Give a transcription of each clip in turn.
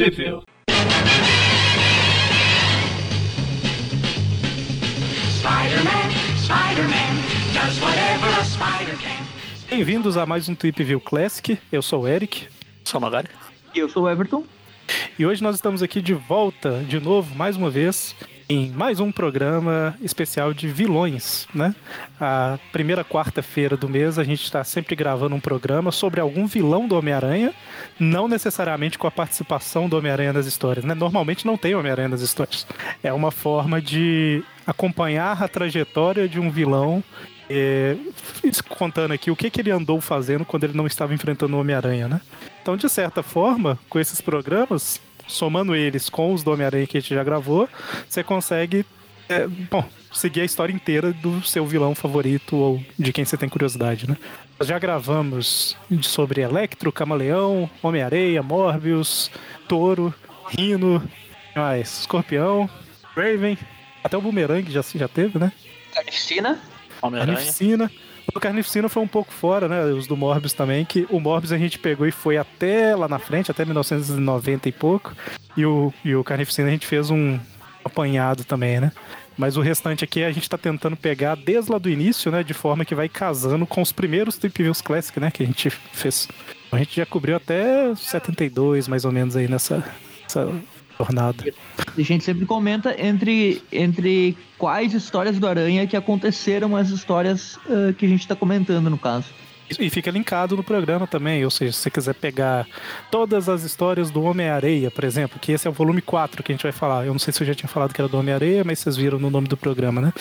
Sheffield. Spider-Man, Spider-Man, does whatever a spider can. Bem-vindos a mais um Tweep View Classic. Eu sou o Eric. Sou Magari. E eu sou o Everton. E hoje nós estamos aqui de volta, de novo, mais uma vez, em mais um programa especial de vilões, né? A primeira quarta-feira do mês a gente está sempre gravando um programa sobre algum vilão do Homem-Aranha, não necessariamente com a participação do Homem-Aranha nas histórias, né? Normalmente não tem Homem-Aranha nas histórias. É uma forma de acompanhar a trajetória de um vilão é, contando aqui o que, que ele andou fazendo quando ele não estava enfrentando o Homem-Aranha, né? Então, de certa forma, com esses programas, somando eles com os do Homem-Aranha que a gente já gravou, você consegue, é, bom, seguir a história inteira do seu vilão favorito ou de quem você tem curiosidade, né? Nós já gravamos sobre Electro, Camaleão, Homem-Areia, Morbius, Touro, Rino, mais, Escorpião, Raven, até o Boomerang já, já teve, né? Carnificina. Homem-Aranha. Carnificina. Do Carnificina foi um pouco fora, né? Os do Morbius também, que o Morbius a gente pegou e foi até lá na frente, até 1990 e pouco. E o, e o Carnificina a gente fez um apanhado também, né? Mas o restante aqui a gente tá tentando pegar desde lá do início, né? De forma que vai casando com os primeiros Trip Views Classic, né? Que a gente fez. A gente já cobriu até 72, mais ou menos, aí nessa, nessa A gente sempre comenta entre, entre quais histórias do Aranha que aconteceram as histórias ah, que a gente tá comentando, no caso. E fica linkado no programa também, ou seja, se você quiser pegar todas as histórias do Homem-Areia, por exemplo, que esse é o volume 4 que a gente vai falar. Eu não sei se eu já tinha falado que era do Homem-Areia, mas vocês viram no nome do programa, né?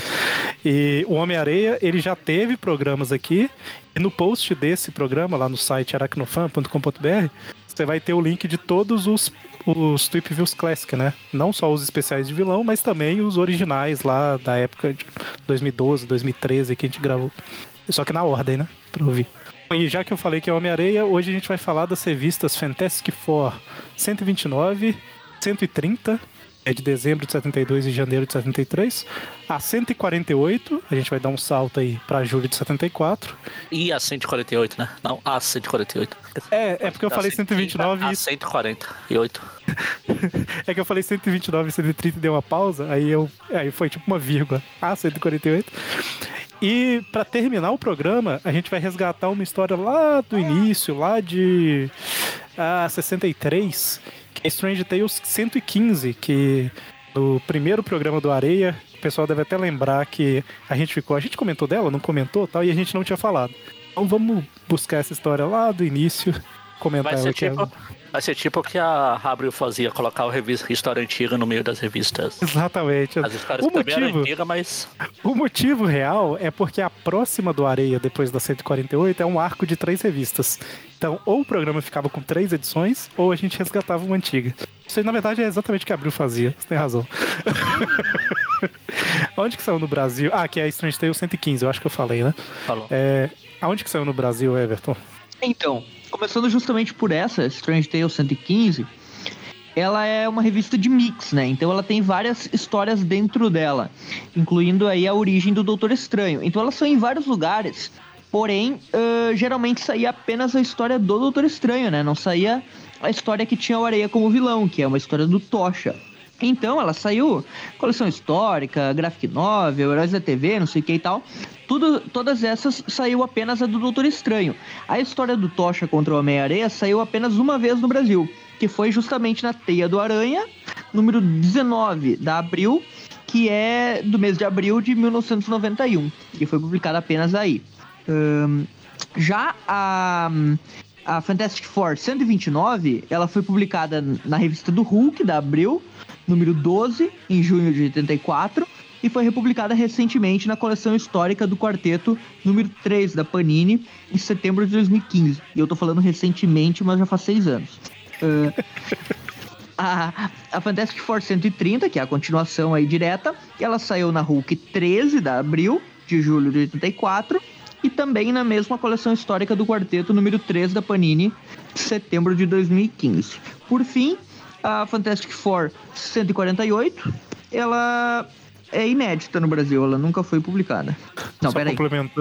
E o Homem-Areia, ele já teve programas aqui, e no post desse programa, lá no site aracnofan.com.br, você vai ter o link de todos os os Tweep Views Classic, né? Não só os especiais de vilão, mas também os originais lá da época de 2012, 2013 que a gente gravou. Só que na ordem, né? Pra ouvir. E já que eu falei que é Homem-Areia, hoje a gente vai falar das revistas Fantastic Four 129, 130, é de dezembro de 72 e janeiro de 73. A 148, a gente vai dar um salto aí pra julho de 74. E a 148, né? Não, a 148. É, é porque eu falei 130 129 A e 148. É que eu falei 129 e 130 e deu uma pausa, aí eu aí foi tipo uma vírgula. Ah, 148. E pra terminar o programa, a gente vai resgatar uma história lá do início, lá de ah, 63, que é Strange Tales 115, que no primeiro programa do Areia, o pessoal deve até lembrar que a gente ficou, a gente comentou dela, não comentou, tal, e a gente não tinha falado. Então vamos buscar essa história lá do início, comentar Vai ela ser, é- tipo, vai ser tipo o que a Abril fazia, colocar a revista história antiga no meio das revistas. Exatamente. As histórias o também eram motivo, antigas, mas O motivo real é porque a próxima do Areia, depois da 148, é um arco de três revistas. Então, ou o programa ficava com três edições, ou a gente resgatava uma antiga. Isso aí, na verdade, é exatamente o que a Abril fazia. Você tem razão. Onde que saiu no Brasil? Ah, que é a Strange Tale 115, eu acho que eu falei, né? falou. É... Aonde que saiu no Brasil, Everton? Então, começando justamente por essa, Strange Tales 115, ela é uma revista de mix, né? Então ela tem várias histórias dentro dela, incluindo aí a origem do Doutor Estranho. Então elas são em vários lugares, porém, ãh, geralmente saía apenas a história do Doutor Estranho, né? Não saía a história que tinha o Areia como vilão, que é uma história do Tocha. Então, ela saiu coleção histórica, graphic novel, heróis da TV, não sei o que e tal. Tudo, todas essas saiu apenas a do Doutor Estranho. A história do Tocha contra o Homem-Areia saiu apenas uma vez no Brasil, que foi justamente na Teia do Aranha, número 19 da Abril, que é do mês de abril de 1991, que foi publicada apenas aí. Ahn, já a, a Fantastic Four 129, ela foi publicada na revista do Hulk, da Abril, número 12, em junho de 84, e foi republicada recentemente na coleção histórica do quarteto número 3 da Panini, em setembro de 2015. E eu tô falando recentemente, mas já faz seis anos. Ah, a, a Fantastic Four 130, que é a continuação aí direta, ela saiu na Hulk 13 da Abril, de julho de 84, e também na mesma coleção histórica do quarteto número 3 da Panini, de setembro de 2015. Por fim, a Fantastic Four 148, ela é inédita no Brasil, ela nunca foi publicada. Não, Só peraí,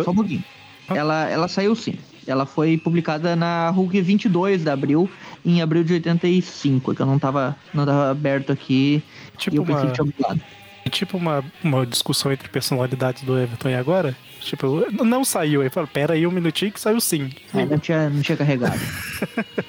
só um pouquinho. Ela, ela saiu sim. Ela foi publicada na Hulk 22 de abril, em abril de 85, que eu não tava, não tava aberto aqui e Tipo eu pensei uma, que tinha pulado. tipo uma, uma discussão entre personalidades do Everton e agora. Tipo, não saiu. Aí fala, pera aí um minutinho que saiu sim. É, não tinha, não tinha carregado.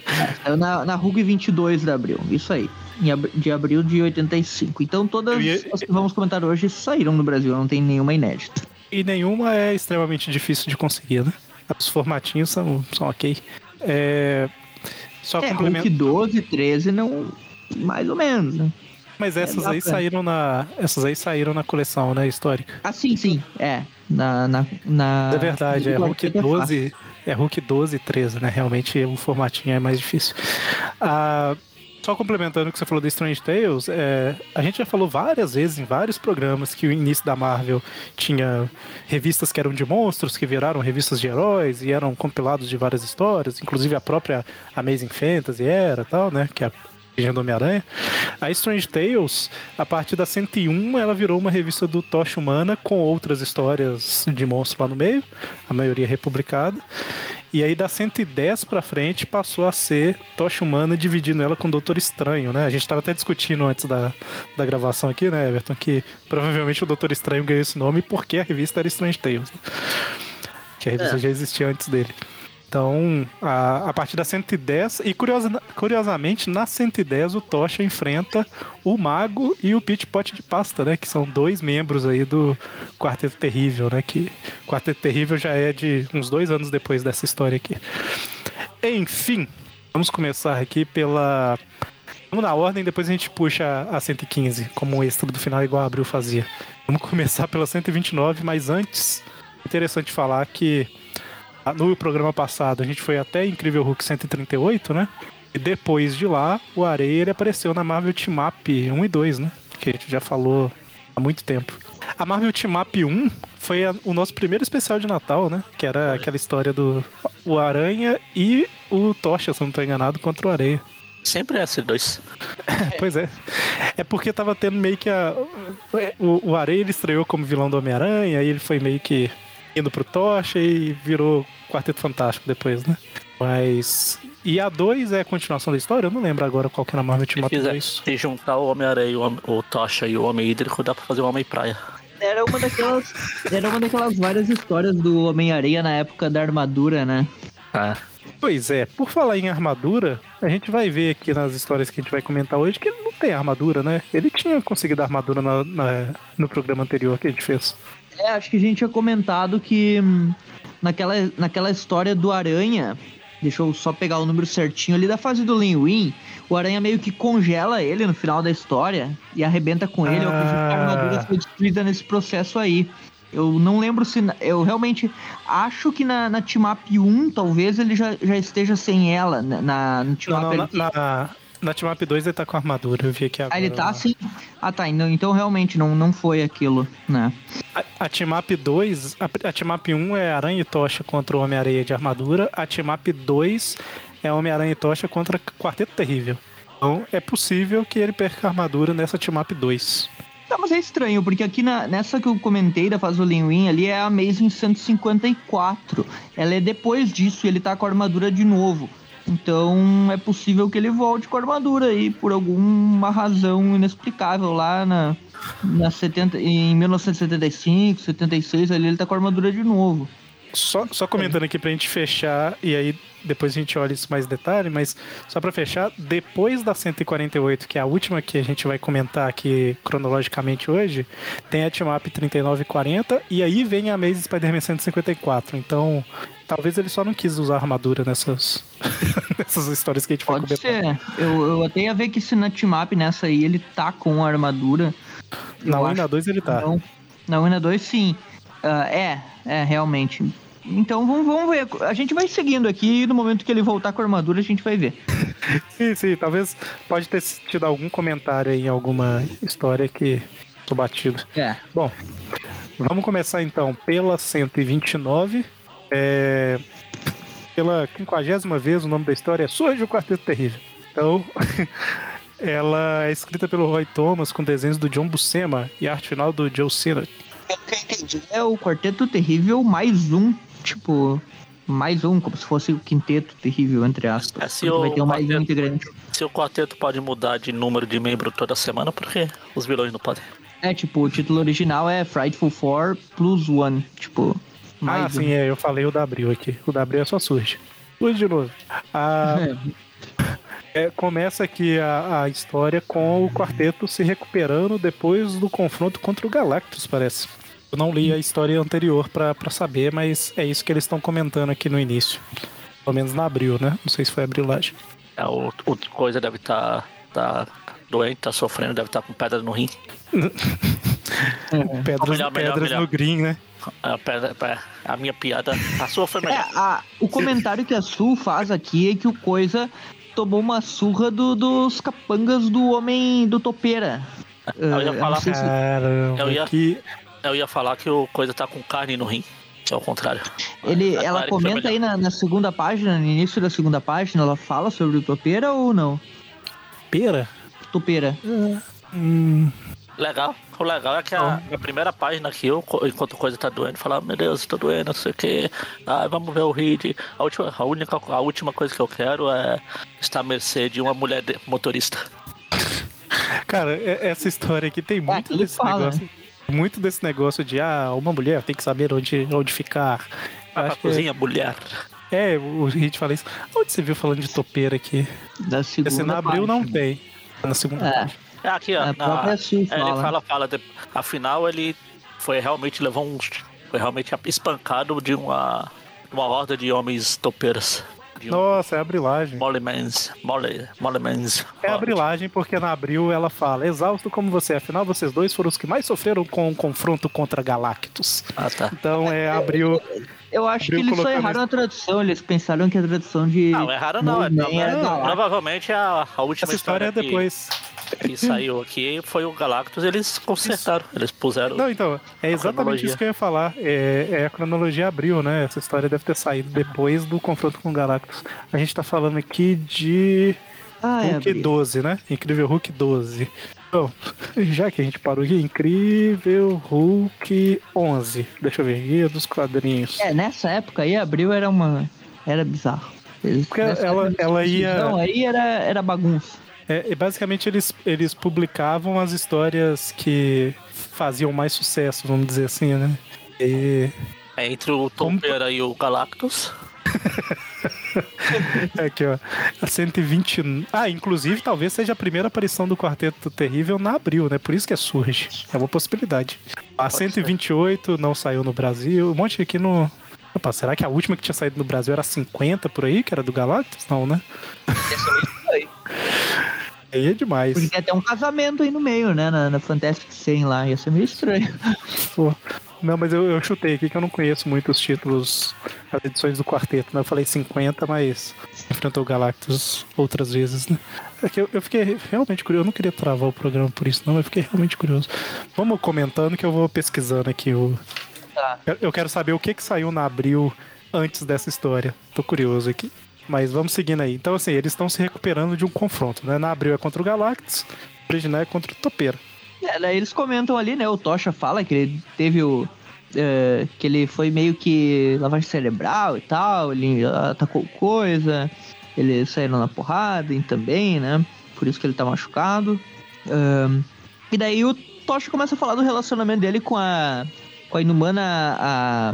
É, saiu na, na Hulk 22 de abril, isso aí. Ab- de abril de 85. Então todas ia- as que vamos comentar hoje saíram no Brasil, não tem nenhuma inédita. E nenhuma é extremamente difícil de conseguir, né? Os formatinhos são, são ok. É, só É, complemento. Hulk 12, 13 não. Mais ou menos, né? Mas essas dá aí saíram na. Essas aí saíram na coleção, né, histórica. Ah, sim, sim. É. Na. na, na é verdade, é no Hulk quarteto fácil. 12. É Hulk 12 e 13, né? Realmente o formatinho é mais difícil. Ah, só complementando o que você falou do Strange Tales, é, a gente já falou várias vezes em vários programas que o início da Marvel tinha revistas que eram de monstros, que viraram revistas de heróis e eram compilados de várias histórias, inclusive a própria Amazing Fantasy era tal, né? Que é a origem do Homem-Aranha. A Strange Tales, a partir da 101, ela virou uma revista do Tocha Humana com outras histórias de monstro lá no meio, a maioria republicada. E aí da 110 pra frente passou a ser Tocha Humana dividindo ela com o Doutor Estranho, né? A gente tava até discutindo antes da, da gravação aqui, né, Everton, que provavelmente o Doutor Estranho ganhou esse nome porque a revista era Strange Tales. né? Que a revista É. já existia antes dele. Então, a, a partir da 110, e curiosa, curiosamente, na 110 o Tocha enfrenta o Mago e o Pit Pot de Pasta, né? Que são dois membros aí do Quarteto Terrível, né? Que o Quarteto Terrível já é de uns dois anos depois dessa história aqui. Enfim, vamos começar aqui pela. Vamos na ordem, depois a gente puxa a 115, como um extra do final, igual a Abril fazia. Vamos começar pela 129, mas antes, interessante falar que no programa passado a gente foi até Incrível Hulk 138, né? E depois de lá, o Areia ele apareceu na Marvel Team Up 1 e 2, né? Que a gente já falou há muito tempo. A Marvel Team Up 1 foi a- o nosso primeiro especial de Natal, né? Que era aquela história do o Aranha e o Tocha, se não tô enganado, contra o Areia. Sempre é esses dois. Pois é. É porque tava tendo meio que a. O, o Areia ele estreou como vilão do Homem-Aranha, aí ele foi meio que indo pro Tocha e virou Quarteto Fantástico depois, né? Mas. E a 2 é a continuação da história? Eu não lembro agora qual que era a Marvel Team Se, Up fizer, 2. se juntar o Homem-Aranha, e o, Homem- o Tocha e o Homem Hídrico, dá pra fazer o Homem-Praia. Era uma daquelas. Era uma daquelas várias histórias do Homem-Areia na época da armadura, né? É. Pois é, por falar em armadura, a gente vai ver aqui nas histórias que a gente vai comentar hoje que ele não tem armadura, né? Ele tinha conseguido armadura na- na- no programa anterior que a gente fez. É, acho que a gente tinha comentado que hum, naquela, naquela história do Aranha, deixa eu só pegar o número certinho ali da fase do Lin Win, o Aranha meio que congela ele no final da história e arrebenta com ele. Acredito que a armadura Ah. foi destruída nesse processo aí. Eu não lembro se. na- Eu realmente acho que na, na Team Up 1, talvez ele já, já esteja sem ela. Na, na, no Team Não, não, na, na, na Team Up 2 ele tá com armadura, eu vi aqui agora. Ah, ele tá assim? Ah, tá. Então, então realmente não, não foi aquilo, né? A, a Team Up 2, a, a Team Up 1 é Aranha e Tocha contra o Homem-Areia de armadura, a Team Up 2 é Homem-Aranha e Tocha contra Quarteto Terrível. Então é possível que ele perca a armadura nessa Team Up 2. Tá, mas é estranho, porque aqui na, nessa que eu comentei da fase do Lin Win ali é a Amazing 154. Ela é depois disso e ele tá com a armadura de novo. Então é possível que ele volte com a armadura aí por alguma razão inexplicável lá na, na 70, em 1975, 76, ali ele tá com a armadura de novo. Só, só comentando aqui pra gente fechar, e aí depois a gente olha isso mais detalhe, mas só pra fechar, depois da 148, que é a última que a gente vai comentar aqui cronologicamente hoje, tem a Team Up 3940 e aí vem a Amazing Spider-Man 154. Então, talvez ele só não quis usar armadura nessas, nessas histórias que a gente Pode comentar. ser. Eu, eu até ia ver que se na nessa aí ele tá com armadura. Na Eu 1 e na 2 ele tá. Não. Na 1 e na 2, sim. Ah, é, é, realmente. Então vamos, vamos ver. A gente vai seguindo aqui e no momento que ele voltar com a armadura, a gente vai ver. Sim, sim, talvez pode ter tido algum comentário aí em alguma história que tô batido. É. Bom, vamos começar então pela 129. É, pela quinquagésima vez, o nome da história é Surge o Quarteto Terrível. Então, ela é escrita pelo Roy Thomas com desenhos do John Buscema e arte final do Joe Cena. Pelo que eu entendi, é o Quarteto Terrível mais um. Tipo, mais um, como se fosse o quinteto terrível, entre aspas. É, se vai o ter um mais um quarteto- integrante. Se o quarteto pode mudar de número de membro toda semana, por que os vilões não podem? É, tipo, o título original é Frightful Four plus One. Tipo, mais Ah, um. sim, é, eu falei o da Abril aqui. O da Abril é só surge. Surge de novo. Ah, é, começa aqui a, a história com o quarteto se recuperando depois do confronto contra o Galactus, parece. Eu não li a história anterior pra pra saber, mas é isso que eles estão comentando aqui no início. Pelo menos na Abril, né? Não sei se foi abrilagem. É, o, o coisa deve estar tá, doente, tá sofrendo, deve estar com pedra no rim. Pedras, melhor, melhor, pedras melhor. no green, né? A, pedra, a minha piada. A sua foi É, melhor. a- o comentário que a Sul faz aqui é que o Coisa tomou uma surra do- dos capangas do homem do Topeira. Eu ia Eh, falar- se- Caramba, Eu ia- que... Eu ia falar que o coisa tá com carne no rim. É o contrário. ele, A ela comenta aí na, na segunda página, no início da segunda página, ela fala sobre o Topeira ou não? Pera? Topeira. Hum, Legal. O legal é que a, a primeira página aqui, eu, enquanto coisa tá doendo, falar, meu Deus, tô doendo, não sei o que. Ah, vamos ver o Reed. A última, a, única, a última coisa que eu quero é estar à mercê de uma mulher de- motorista. Cara, é- essa história aqui tem muito ele desse fala, negócio. Muito desse negócio de, ah, uma mulher tem que saber onde, onde ficar. Que é- cozinha, mulher. é, o Hit fala isso. Onde você viu falando de topeira aqui? Da segunda Esse na abril não tem. Na segunda. É, É aqui, ó. A na- Sul é, fala. Ele fala, fala. de- afinal, ele foi realmente levou um. Foi realmente espancado de uma. Uma horda de homens topeiras. De um Nossa, é a brilagem. Molemans. Mole, molemans. É a brilagem porque na abril ela fala, exausto como você, é, afinal vocês dois foram os que mais sofreram com o confronto contra Galactus. Ah, tá. Então é abril. Eu acho Abriu que eles só erraram a tradução. Eles pensaram que a tradução de. Não, erraram não. É, era não, Galactus. provavelmente a, a última Essa história é que- depois. que saiu aqui foi o Galactus, eles consertaram, eles puseram. Não, então, é exatamente isso que eu ia falar. É, é a cronologia abril, né? Essa história deve ter saído depois do confronto com o Galactus. A gente tá falando aqui de Ah, é. Hulk abril. 12, né? Incrível Hulk 12. Bom, já que a gente parou aqui, Incrível Hulk 11. Deixa eu ver, Guia dos Quadrinhos. É, nessa época aí, abril era uma. Era bizarro. Eles, Porque ela- ela ia- Não, aí era, era bagunça. É, e basicamente eles, eles publicavam as histórias que faziam mais sucesso, vamos dizer assim, né? E É entre o Topeira e o Galactus. aqui, ó, a 120. Ah, inclusive talvez seja a primeira aparição do Quarteto Terrível na abril, né? Por isso que é surge. É uma possibilidade. A 128 não saiu no Brasil. Um monte aqui no. Opa, será que a última que tinha saído no Brasil era 50 por aí, que era do Galactus? Não, né? Aí é demais. Porque tem até um casamento aí no meio, né? Na, na Fantastic 100 lá. Ia ser meio estranho. Pô. Não, mas eu, eu chutei aqui que eu não conheço muito os títulos, as edições do quarteto, né? Eu falei 50, mas enfrentou o Galactus outras vezes, né? É que eu, eu fiquei realmente curioso, eu não queria travar o programa por isso, não, mas eu fiquei realmente curioso. Vamos comentando que eu vou pesquisando aqui o. Tá. Eu- Eu quero saber o que que saiu na abril antes dessa história. Tô curioso aqui. Mas vamos seguindo aí. Então, assim, eles estão se recuperando de um confronto, né? Na abril é contra o Galactus, original é contra o Topeira. É, daí eles comentam ali, né? O Tocha fala que ele teve o. é, que ele foi meio que lavagem cerebral e tal, ele atacou coisa, eles saíram na porrada e também, né? Por isso que ele tá machucado. E daí o Tocha começa a falar do relacionamento dele com a. com a inumana. a.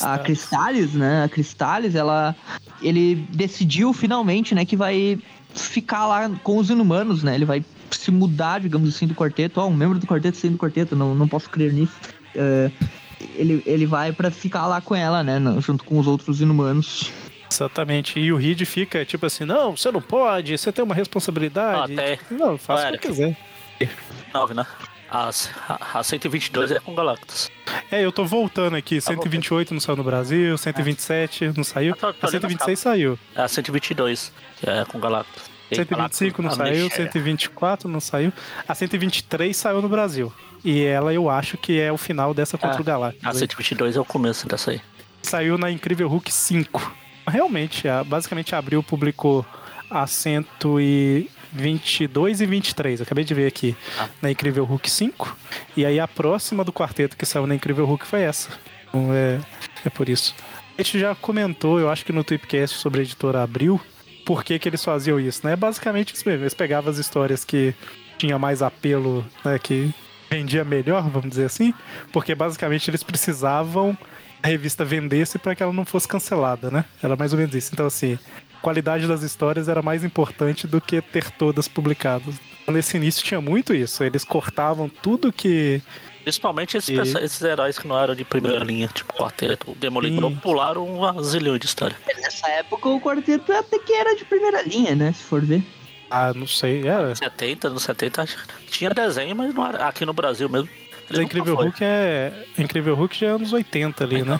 A Cristales, né? A Cristales, ela. Ele decidiu finalmente, né, que vai ficar lá com os inumanos, né? Ele vai se mudar, digamos assim, do quarteto. Ó, um membro do quarteto saindo do quarteto, não, não posso crer nisso. É, ele, ele vai pra ficar lá com ela, né? Junto com os outros inumanos. Exatamente. E o Reed fica tipo assim: não, você não pode, você tem uma responsabilidade. Até. Não, faça o que quiser. 9, né? As, a, a 122 é com Galactus. É, eu tô voltando aqui. 128 não saiu no Brasil, 127 não saiu. Eu tô- tô A lendo 126 saiu. É a 122, que é com Galactus. E 125 não saiu, Amnesia. 124 não saiu. A 123 saiu no Brasil. E ela eu acho que é o final dessa contra Ah, o Galactus. A 122 é o começo dessa aí. Saiu na Incrível Hulk 5. Realmente, a- basicamente a Abril publicou a 122 e 23. Acabei de ver aqui Ah. na Incrível Hulk 5. E aí a próxima do quarteto que saiu na Incrível Hulk foi essa. Então é, é por isso. A gente já comentou, eu acho que no Tweepcast sobre a editora Abril, por que, que eles faziam isso, né? Basicamente isso mesmo, eles pegavam as histórias que tinha mais apelo, né, que vendia melhor, vamos dizer assim, porque basicamente eles precisavam a revista vendesse para que ela não fosse cancelada, né? Era mais ou menos isso. Então, assim, qualidade das histórias era mais importante do que ter todas publicadas. Nesse início tinha muito isso. Eles cortavam tudo que. Principalmente esses, E- esses heróis que não eram de primeira linha, tipo Quarteto, o Demolidor, Sim. pularam uma zilhão de história. Nessa época o quarteto até que era de primeira linha, né? Se for ver. Ah, não sei. Era. 70, nos 70 acho que tinha desenho, mas não era aqui no Brasil mesmo. Mas Incrível Hulk é. Incrível Hulk já é anos 80 ali, né?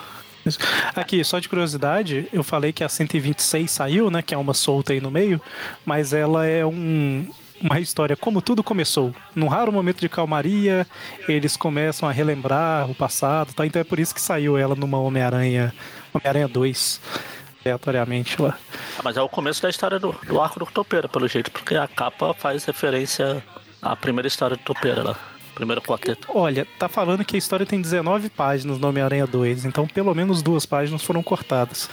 Aqui, só de curiosidade, eu falei que a 126 saiu, né? Que é uma solta aí no meio, mas ela é um, uma história como tudo começou. Num raro momento de calmaria, eles começam a relembrar o passado, tá? Então é por isso que saiu ela numa Homem-Aranha, Homem-Aranha 2, aleatoriamente lá. Ah, mas é o começo da história do, do arco do Topeira, pelo jeito, porque a capa faz referência à primeira história do Topeira lá. Primeiro quarteto. Olha, tá falando que a história tem 19 páginas no Homem-Aranha 2, então pelo menos duas páginas foram cortadas.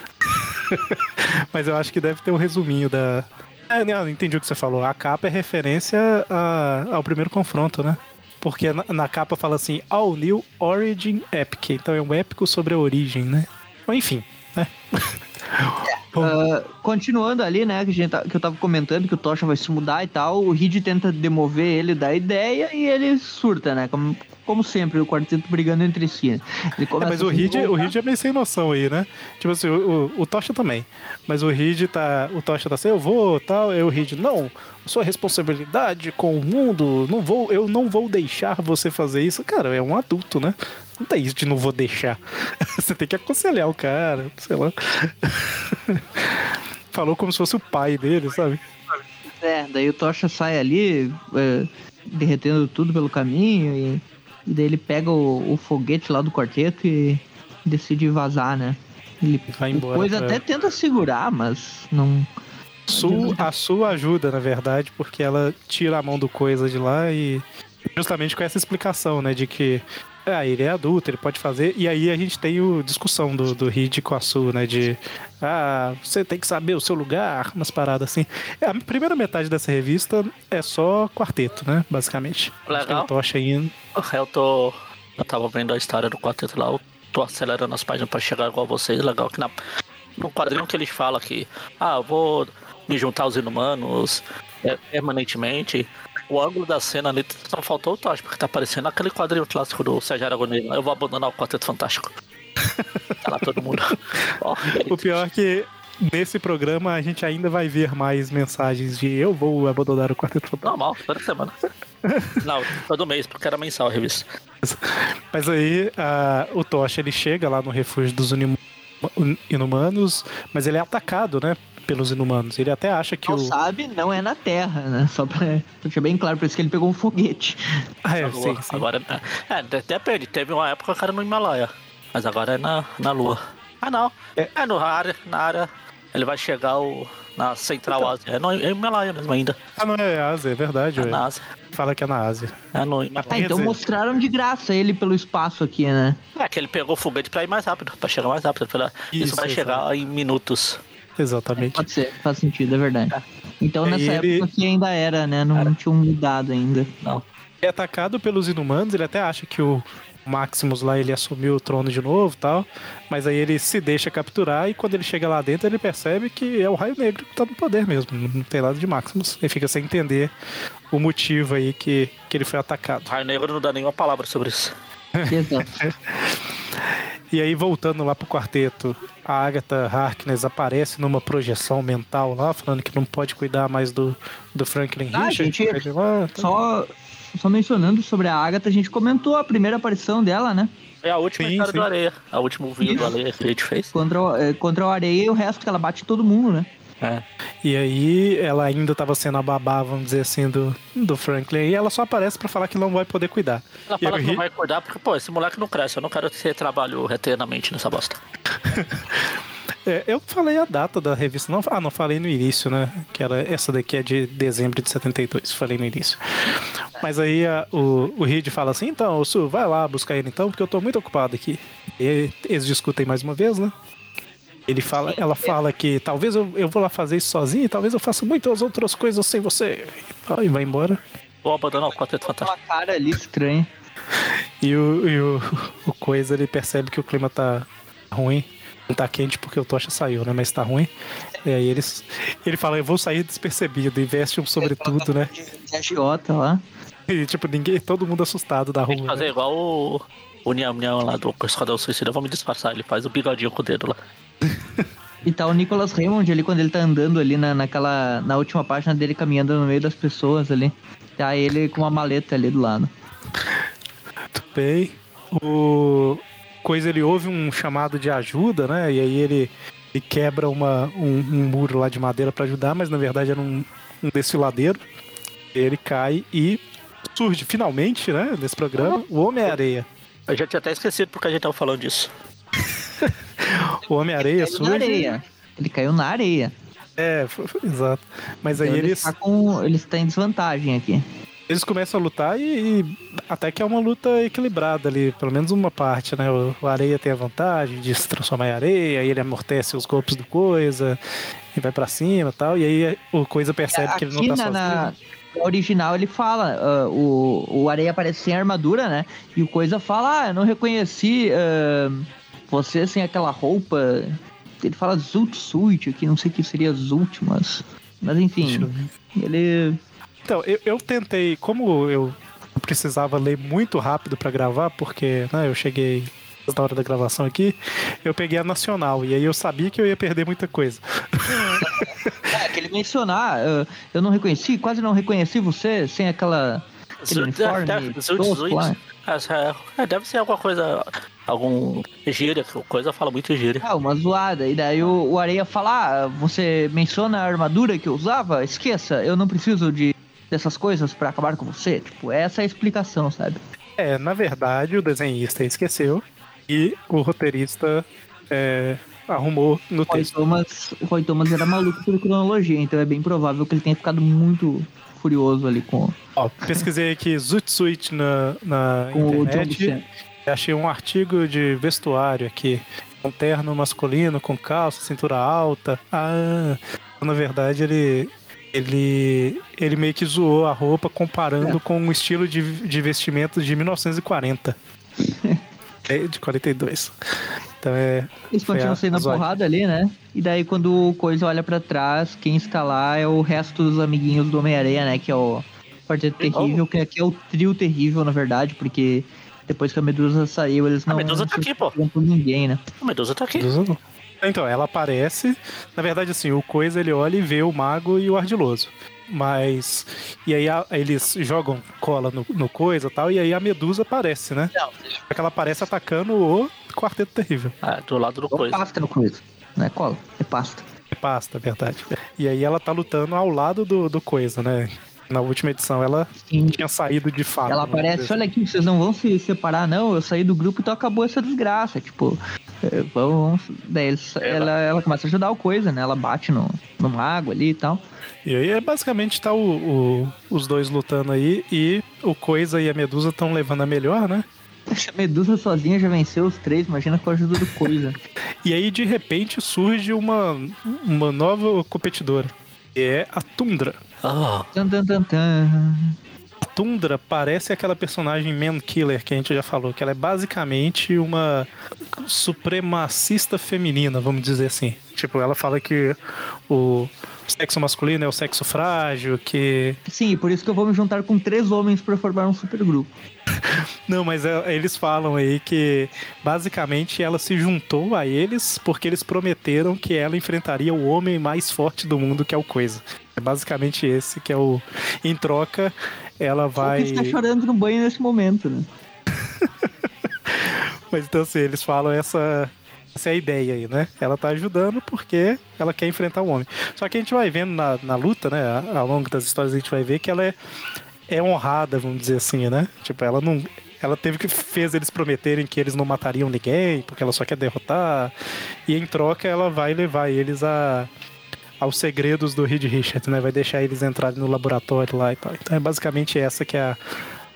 Mas eu acho que deve ter um resuminho da. É, não, entendi o que você falou. A capa é referência a- ao primeiro confronto, né? Porque na, na capa fala assim, All New Origin Epic. Então é um épico sobre a origem, né? Enfim, né? Ah, continuando ali, né, que, a gente tá- que eu tava comentando que o Tocha vai se mudar e tal, o Reed tenta demover ele da ideia e ele surta, né? Como, como sempre, o quarteto brigando entre si. né? Ele É, mas o Reed, o. Reed é meio sem noção aí, né? Tipo assim, o, o, o Tocha também. Mas o Reed tá. O Tocha tá assim, eu vou tal. Aí o Reed, não, sua responsabilidade com o mundo, não vou, eu não vou deixar você fazer isso. Cara, é um adulto, né? Não tem isso de não vou deixar. Você tem que aconselhar o cara, sei lá. Falou como se fosse o pai dele, sabe? É, daí o Tocha sai ali, é, derretendo tudo pelo caminho, e, e daí ele pega o, o foguete lá do quarteto e decide vazar, né? Ele Vai embora depois pra- até tenta segurar, mas não. Su, a Su ajuda, na verdade, porque ela tira a mão do coisa de lá e justamente com essa explicação, né, de que ah, ele é adulto, ele pode fazer, e aí a gente tem o discussão do, do Reed com a Su, né, de ah, você tem que saber o seu lugar, umas paradas assim. A primeira metade dessa revista é só quarteto, né, basicamente. Legal. Tem o Tocha indo. Eu tô. Eu tava vendo a história do quarteto lá, eu tô acelerando as páginas pra chegar igual vocês. Legal que na, no quadrinho que eles falam que, ah, eu vou me juntar aos inumanos é, permanentemente. O ângulo da cena ali só faltou o Tocha, porque tá parecendo aquele quadrinho clássico do Sérgio Aragonês. Eu vou abandonar o Quarteto Fantástico. tá lá todo mundo. Ó, O pior é que nesse programa a gente ainda vai ver mais mensagens de eu vou abandonar o Quarteto Fantástico. normal, toda semana. Não, todo mês, porque era mensal a revista. Mas aí a- o Tocha ele chega lá no refúgio dos inumanos, mas ele é atacado, né? Pelos inumanos. Ele até acha que Não o. sabe, não é na Terra, né? Só pra deixar bem claro, por isso que ele pegou um foguete. Ah, é, Lua. sim, sim. Agora, é, de- depende. Teve uma época que era no Himalaia, mas agora é na, na Lua. Ah, não. É. É, no área, na área. Ele vai chegar o, na Central Ásia. É no é Himalaia mesmo ainda. Ah, não é Ásia, é verdade. É ué. na Ásia. Fala que é na Ásia. É no Himalaia. Ah, então dizer- mostraram de graça ele pelo espaço aqui, né? É que ele pegou o foguete pra ir mais rápido, pra chegar mais rápido. Pra- Isso, Isso, vai chegar em minutos. Exatamente. Pode ser, faz sentido, é verdade. Então É, nessa e ele- época que ainda era, né? Não, não tinham mudado ainda. Não. é atacado pelos inumanos, ele até acha que o Maximus lá ele assumiu o trono de novo e tal, mas aí ele se deixa capturar e quando ele chega lá dentro ele percebe que é o Raio Negro que tá no poder mesmo, não tem nada de Maximus. Ele fica sem entender o motivo aí que, que ele foi atacado. Raio Negro não dá nenhuma palavra sobre isso. Exato. E aí voltando lá pro quarteto, a Agatha Harkness aparece numa projeção mental lá, falando que não pode cuidar mais do, do Franklin Ah, Richard. gente, lá, tá- Só, só mencionando sobre a Agatha, a gente comentou a primeira aparição dela, né? É a última Sim, história sim. do Areia. A última vídeo do Areia que a gente fez. Contra, o- é, contra o Areia e o resto que ela bate em todo mundo, né? É. E aí ela ainda tava sendo a babá, vamos dizer assim, do, do Franklin. E ela só aparece pra falar que não vai poder cuidar. Ela E fala que não vai cuidar porque, pô, esse moleque não cresce. Eu não quero ter trabalho eternamente nessa bosta. É, eu falei a data da revista. Não, ah, não falei no início, né? Que era, essa daqui é de dezembro de 72. Falei no início. Mas aí a- o, o Reed fala assim: então, Su, vai lá buscar ele então, porque eu tô muito ocupado aqui. E eles discutem mais uma vez, né? Ele fala, ela fala que talvez eu, eu vou lá fazer isso sozinho, talvez eu faça muitas outras coisas sem você. E vai embora. Vou abandonar o Quarteto Uma Fantástico. cara ali estranha. E o, e o, o coisa ele percebe que o clima tá ruim. Não tá quente porque o Tocha saiu, né? Mas tá ruim. E aí eles, ele fala, eu vou sair despercebido, e veste um sobretudo, né? De agiota lá. E tipo, ninguém, todo mundo assustado da Tem que rua. fazer Né? igual o, o Niam Niam lá do Esquadrão Suicida. Vamos disfarçar, ele faz o bigodinho com o dedo lá. E tá o Nicholas Raymond ali quando ele tá andando ali na, naquela. Na última página dele caminhando no meio das pessoas ali. Tá ele com uma maleta ali do lado. Muito bem. O coisa ele ouve um chamado de ajuda, né? E aí ele, ele quebra uma, um, um muro lá de madeira pra ajudar, mas na verdade era um, um desfiladeiro. Ele cai e surge finalmente, né? Nesse programa, o Homem-Areia. Eu já tinha até esquecido porque a gente tava falando disso. O Homem-Areia Caiu na surge. areia. Ele caiu na areia. É, f- f- exato. Mas aí Então ele eles, tá com. Ele está em desvantagem aqui. eles começam a lutar e, e até que é uma luta equilibrada ali, pelo menos uma parte, né? O, o Areia tem a vantagem de se transformar em areia, aí ele amortece os golpes do Coisa e vai pra cima e tal. E aí o Coisa percebe que ele não Aqui tá na, sozinho. na- na original ele fala, ah, o, o Areia aparece sem armadura, né? E o Coisa fala, ah, eu não reconheci ah, você sem aquela roupa. Ele fala Zult Suit aqui, não sei o que seria Zult, mas. Mas eu enfim, ele. Então, eu, eu tentei, como eu precisava ler muito rápido pra gravar, porque né, eu cheguei na hora da gravação aqui, eu peguei a nacional, e aí eu sabia que eu ia perder muita coisa. É, que ele mencionar, ah, eu não reconheci, quase não reconheci você sem aquela. Aquele uniforme Deve-. É, é, deve ser alguma coisa, algum gíria, coisa fala muito gíria. Ah, uma zoada. E daí o, o Areia fala: ah, você menciona a armadura que eu usava? Esqueça, eu não preciso de dessas coisas pra acabar com você. Tipo, essa é a explicação, sabe? É, na verdade, o desenhista esqueceu e o roteirista é, arrumou no Roy texto. Thomas, o Roy Thomas era maluco por cronologia, então é bem provável que ele tenha ficado muito furioso ali com, Ó, pesquisei aqui Zootsuite na, na com o John internet. Achei um artigo de vestuário aqui. Um terno masculino com calça, cintura alta. Ah, na verdade ele. Ele, ele meio que zoou a roupa comparando É. com o estilo de, de vestimento de 1940. É, de 42. Então é. Eles continuam zoada. porrada ali, né? E daí quando o Coisa olha pra trás, quem está lá é o resto dos amiguinhos do Homem-Aranha, né? Que é o Quarteto? Terrível, que aqui é o trio terrível, na verdade, porque depois que a Medusa saiu, eles A não Medusa tá aqui, pô. por ninguém, né? A Medusa tá aqui. Então, ela aparece. Na verdade, assim, o Coisa ele olha e vê o mago e o ardiloso. Mas. E aí a- eles jogam cola no, no coisa e tal, e aí a medusa aparece, né? Não. Só que ela aparece atacando o Quarteto Terrível. É, do lado do Ou coisa. pasta no Coisa. Não é cola, é pasta. É pasta, é verdade. E aí ela tá lutando ao lado do, do coisa, né? Na última edição ela Sim. tinha saído de fato. Ela aparece, dizer olha aqui, vocês não vão se separar, não. Eu saí do grupo, então acabou essa desgraça. Tipo, é, vamos. Daí eles- ela, ela começa a ajudar o coisa, né? Ela bate no, no mago ali e tal. assim. E aí é basicamente tá o, o- os dois lutando aí e o coisa e a medusa estão levando a melhor, né? A Medusa sozinha já venceu os três, imagina com a ajuda do coisa. E aí, de repente, surge uma, uma nova competidora. Que é a Tundra. A Tundra parece aquela personagem Man Killer que a gente já falou, que ela é basicamente uma supremacista feminina, vamos dizer assim. Tipo, ela fala que o sexo masculino é o sexo frágil, que. Sim, por isso que eu vou me juntar com três homens pra formar um supergrupo. Não, mas é- eles falam aí que basicamente ela se juntou a eles porque eles prometeram que ela enfrentaria o homem mais forte do mundo, que é o Coisa. É basicamente esse que é o. Em troca, ela vai. Vai... está chorando no banho nesse momento, né? Mas então assim, eles falam essa. Essa é a ideia aí, né? Ela tá ajudando porque ela quer enfrentar o homem. Só que a gente vai vendo na, na luta, né? Ao longo das histórias a gente vai ver que ela é, é honrada, vamos dizer assim, né? Tipo, ela não. Ela teve que fez eles prometerem que eles não matariam ninguém, porque ela só quer derrotar. E em troca ela vai levar eles a aos segredos do Reed Richards, né? Vai deixar eles entrarem no laboratório lá e tal. Então é basicamente essa que é a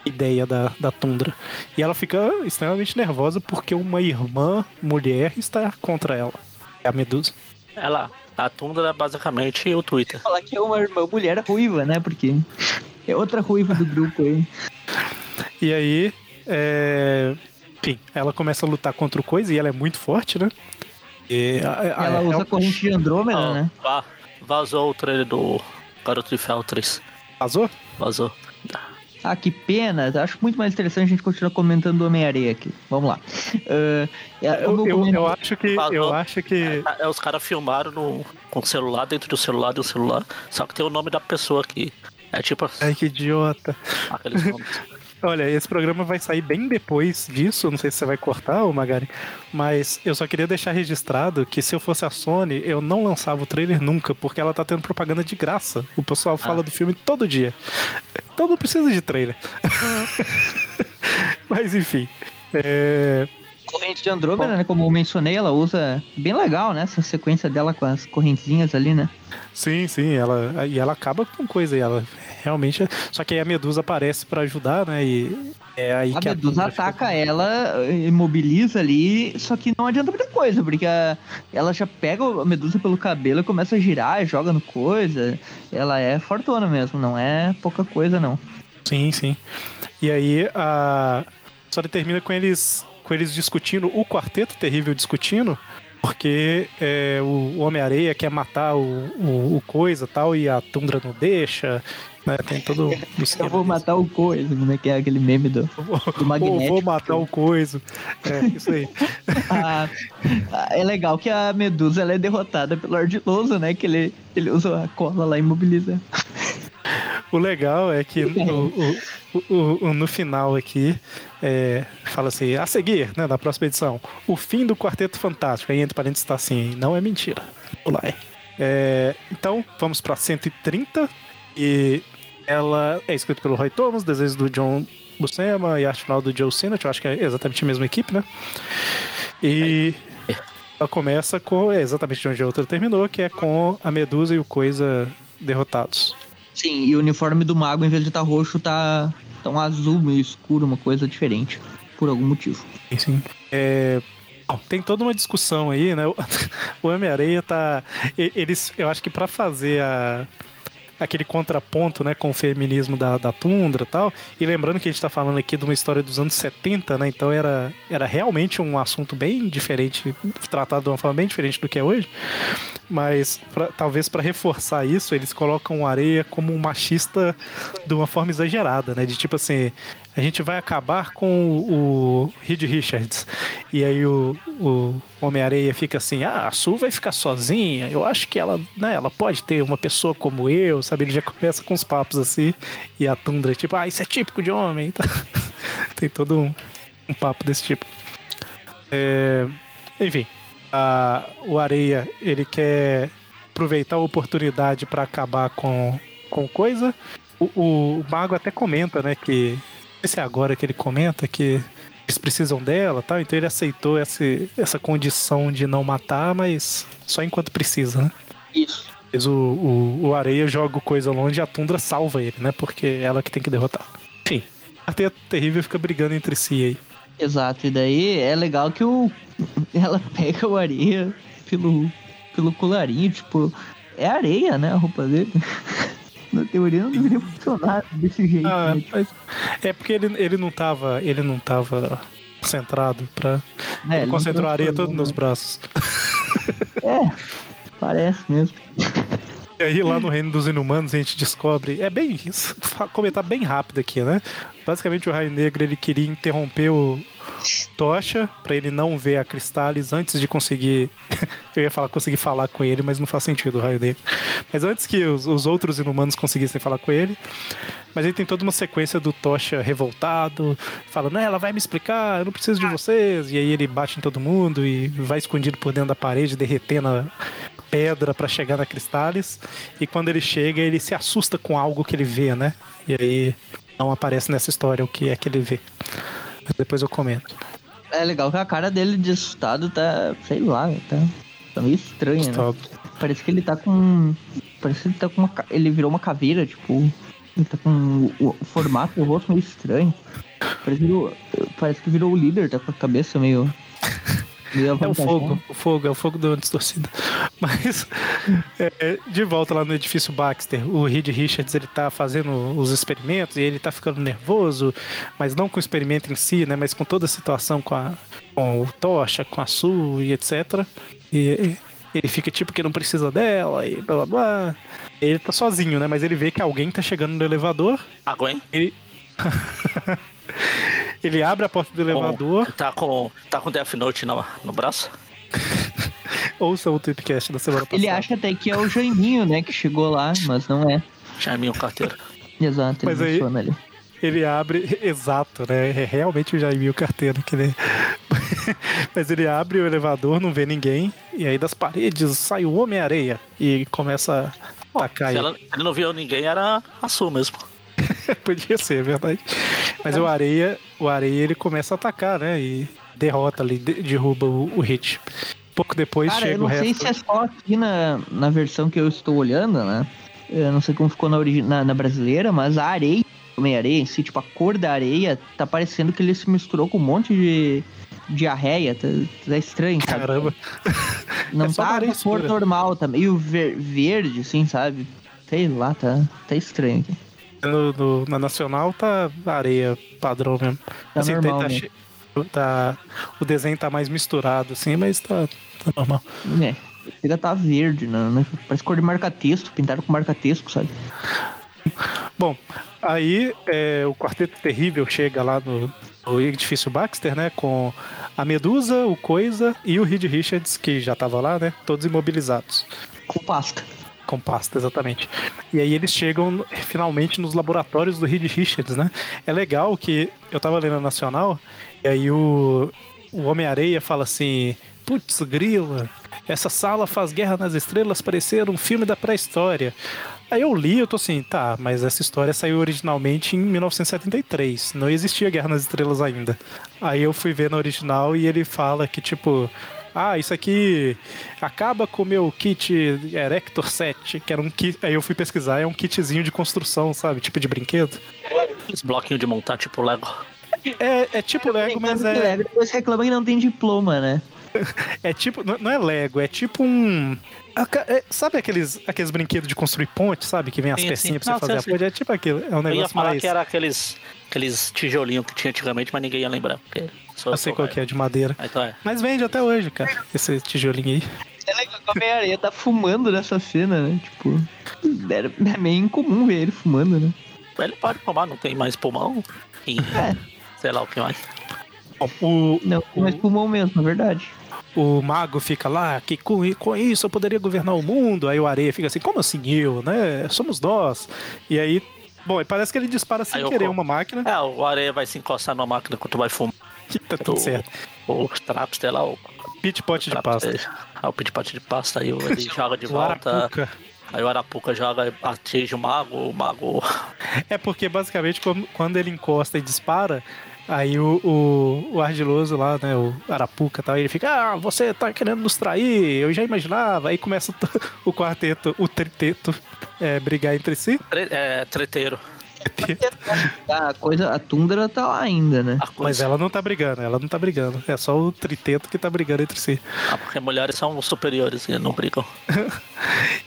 ideia da, da Tundra. E ela fica extremamente nervosa porque uma irmã mulher está contra ela. É a Medusa. Ela, a Tundra é basicamente o Twitter. Falar que é uma, uma mulher ruiva, né? Porque é outra ruiva do grupo aí. E aí, é... enfim, ela começa a lutar contra o Coisa e ela é muito forte, né? E a- a- Ela é- usa a corrente de Andrômeda, Ah, né? va- vazou o trailer do Garoto de Ferro 3. Vazou? Vazou. Ah, que pena. Acho muito mais interessante a gente continuar comentando o Homem-Areia aqui. Vamos lá. É, Eu, eu, eu acho que. Eu acho que. É, os caras filmaram no, com o celular, dentro do celular, do celular. Só que tem o nome da pessoa aqui. É tipo Ai, que idiota. aqueles nomes. Olha, esse programa vai sair bem depois disso. Não sei se você vai cortar, ô Magari. Mas eu só queria deixar registrado que se eu fosse a Sony, eu não lançava o trailer nunca, porque ela tá tendo propaganda de graça. O pessoal fala do filme todo dia. Então não precisa de trailer. Mas enfim. É, corrente de Andrômeda, né? Como eu mencionei, ela usa. Bem legal, né? Essa sequência dela com as correntezinhas ali, né? Sim, sim, ela e ela acaba com coisa, e ela realmente. Só que aí a Medusa aparece pra ajudar, né? E é aí A que Medusa fica- ataca ela, imobiliza ali, só que não adianta muita coisa, porque a- ela já pega a Medusa pelo cabelo e começa a girar, joga no coisa. Ela é fortuna mesmo, não é pouca coisa, não. Sim, sim. E aí a história termina com eles com eles discutindo, o quarteto terrível discutindo, porque é, o Homem-Areia quer matar o, o, o coisa e tal, e a Tundra não deixa. Né? Tem todo o Eu vou matar o coisa, como é que é aquele meme do, do magnético. vou matar o coisa. É, isso aí. Ah, ah, é legal que a Medusa ela é derrotada pelo Ardiloso, né? Que ele, ele usa a cola lá e imobiliza. O legal é que no, o- o- no final aqui é, fala assim, a seguir, né, na próxima edição, o fim do Quarteto Fantástico. Aí entre parênteses está assim, não é mentira. Vamos lá. É, então, vamos para 130 e ela é escrita pelo Roy Thomas, desenhos do John Buscema e arte final do Joe Sinnott, eu acho que é exatamente a mesma equipe, né? E ela começa com, é exatamente de onde a outra terminou, que é com a Medusa e o Coisa derrotados. Sim, e o uniforme do mago, em vez de estar roxo, tá, tá um azul meio escuro, uma coisa diferente. Por algum motivo. Sim. É, tem toda uma discussão aí, né? O, Homem-Areia tá. Eles, eu acho que pra fazer a, aquele contraponto né, com o feminismo da, da tundra e tal. E lembrando que a gente tá falando aqui de uma história dos anos 70, né? Então era, era realmente um assunto bem diferente, tratado de uma forma bem diferente do que é hoje. Mas pra- talvez para reforçar isso, eles colocam o Areia como um machista de uma forma exagerada, né? De tipo assim, a gente vai acabar com o, o Reed Richards. E aí o, o Homem-Areia fica assim, ah, a Sue vai ficar sozinha, eu acho que ela, né, ela pode ter uma pessoa como eu, sabe? Ele já começa com uns papos assim, e a Tundra, tipo, ah, isso é típico de homem. Tá? Tem todo um, um papo desse tipo. É, enfim, a- o Areia, ele quer aproveitar a oportunidade para acabar com, com coisa. O, o Mago até comenta, né, que sei se é agora que ele comenta que eles precisam dela, tal. Então ele aceitou esse, essa condição de não matar, mas só enquanto precisa, né? Isso. Mas o, o, o Areia joga coisa longe e a Tundra salva ele, né? Porque é ela que tem que derrotar. Enfim, a Teia Terrível fica brigando entre si aí. Exato, e daí é legal que o ela pega o areia pelo, pelo colarinho, tipo, é areia, né, a roupa dele. Na teoria não deveria funcionar desse jeito, Ah, né? É porque ele, ele não tava. Ele não tava concentrado pra. é, ele ele concentrou não a areia todo transformou, nos braços. né? É, parece mesmo. E aí lá no Reino dos Inumanos a gente descobre. É bem. fa- Comentar bem rápido aqui, né? Basicamente o Raio Negro ele queria interromper o Tocha pra ele não ver a Cristales antes de conseguir. Eu ia falar conseguir falar com ele, mas não faz sentido o Raio Negro. Mas antes que os, os outros inumanos conseguissem falar com ele. Mas aí tem toda uma sequência do Tocha revoltado, falando, ela vai me explicar, eu não preciso de vocês. E aí ele bate em todo mundo e vai escondido por dentro da parede, derretendo a pedra pra chegar na Cristales. E quando ele chega, ele se assusta com algo que ele vê, né? E aí não aparece nessa história o que é que ele vê. Depois eu comento. É legal que a cara dele de assustado tá, sei lá, tá, tá meio estranha, né? Parece que ele tá com. Parece que ele tá com uma. Ele virou uma caveira, tipo. Ele tá com o, o formato do rosto meio estranho. Parece que, virou, parece que virou o líder, tá com a cabeça meio. É o fogo, o fogo, é o fogo do distorcida. Mas, é, de volta lá no edifício Baxter, o Reed Richards ele tá fazendo os experimentos e ele tá ficando nervoso, mas não com o experimento em si, né? Mas com toda a situação com, a, com o Tocha, com a Sue e etc. E ele fica tipo que não precisa dela e blá blá blá. Ele tá sozinho, né? Mas ele vê que alguém tá chegando no elevador. A Gwen? Ele. Ele abre a porta do elevador. Com, tá com, tá com Death Note no, no braço? Ouça o Tweepcast da semana passada. Ele acha até que é o Jaiminho, né, que chegou lá, mas não é. Jaiminho Carteiro. Exato, ele Mas aí- funciona ali. Ele abre. Exato, né? É realmente o Jaime Carteiro que ele. Mas ele abre o elevador, não vê ninguém. E aí das paredes sai o Homem-Areia e começa a atacar Se ele. ela, ele não viu ninguém, era a Su mesmo. Podia ser, é verdade. Mas o Areia, o Areia ele começa a atacar, né? E derrota ali, de- derruba o, o Hit. Pouco depois Cara, chega eu o não sei resto. se é só aqui na, na versão que eu estou olhando, né? Eu não sei como ficou na, na, na brasileira, mas a areia, Homem-Areia em si, tipo, a cor da areia, tá parecendo que ele se misturou com um monte de diarreia. Tá, tá estranho, sabe? Caramba. Não é tá na cor normal, tá meio ver- verde, assim, sabe? Sei lá, tá, tá estranho aqui. No, no- na Nacional tá areia padrão mesmo. Tá Assim, normal tá mesmo. che- tá- o desenho tá mais misturado, assim, mas tá, tá normal. É, chega a tá verde, né? né? Parece cor de marca-texto, pintaram com marca-texto, sabe? Bom, aí é, o Quarteto Terrível chega lá no, no edifício Baxter, né? Com a Medusa, o Coisa e o Reed Richards, que já tava lá, né? Todos imobilizados. Com pasta. Com pasta, exatamente. E aí eles chegam finalmente nos laboratórios do Reed Richards, né? É legal que eu tava lendo Nacional, e aí o, o Homem-Areia fala assim: Putz, grila, essa sala faz Guerra nas Estrelas parecer um filme da pré-história. Aí eu li, eu tô assim, tá, mas essa história saiu originalmente em 1973. Não existia Guerra nas Estrelas ainda. Aí eu fui ver na original e ele fala que, tipo, ah, isso aqui acaba com o meu kit Erector 7, que era um kit. Aí eu fui pesquisar, é um kitzinho de construção, sabe? Tipo de brinquedo. Esse bloquinho de montar, tipo Lego. É, é tipo Lego, mas é, Lego, Depois reclama que não tem diploma, né? é tipo. Não é Lego, é tipo um. aca- é- sabe aqueles, aqueles brinquedos de construir ponte, sabe? Que vem as Sim, pecinhas sim. pra você Não, fazer sim, a ponte. É tipo aquilo. É um Eu ia negócio falar mais. que era aqueles, aqueles tijolinhos que tinha antigamente, mas ninguém ia lembrar. Porque sou Eu sei qual que é, de madeira. Ah, Então é. Mas vende até hoje, cara. Esse tijolinho aí. É legal que o Homem-Aranha tá fumando nessa cena, né? Tipo, era- é meio incomum ver ele fumando, né? Ele pode fumar, não tem mais pulmão. E, É. Sei lá o que mais. O, Não, mas pulmão mesmo, na verdade. o mago fica lá, que com, com isso eu poderia governar o mundo. Aí o Areia fica assim, como assim eu, né? Somos nós. E aí, bom, e parece que ele dispara sem Aí querer uma máquina. É, o areia vai se encostar numa máquina quando tu vai fumar. Que tá tudo O, certo. o Trapster lá, o Pit pote de pasta. é, o pit-pot de pasta, aí ele joga de volta. Arapuca. Aí o Arapuca joga, atinge o mago, o mago. É porque basicamente quando- ele encosta e dispara, aí o, o, o ardiloso lá, né, o Arapuca tal, ele fica, ah, você tá querendo nos trair, eu já imaginava. Aí começa o, o quarteto, o triteto, é, brigar entre si. tre- É, treteiro. A coisa, a Tundra tá lá ainda, né? Coisa. Mas ela não tá brigando, ela não tá brigando. É só o triteto que tá brigando entre si. Ah, porque mulheres são superiores e não brigam.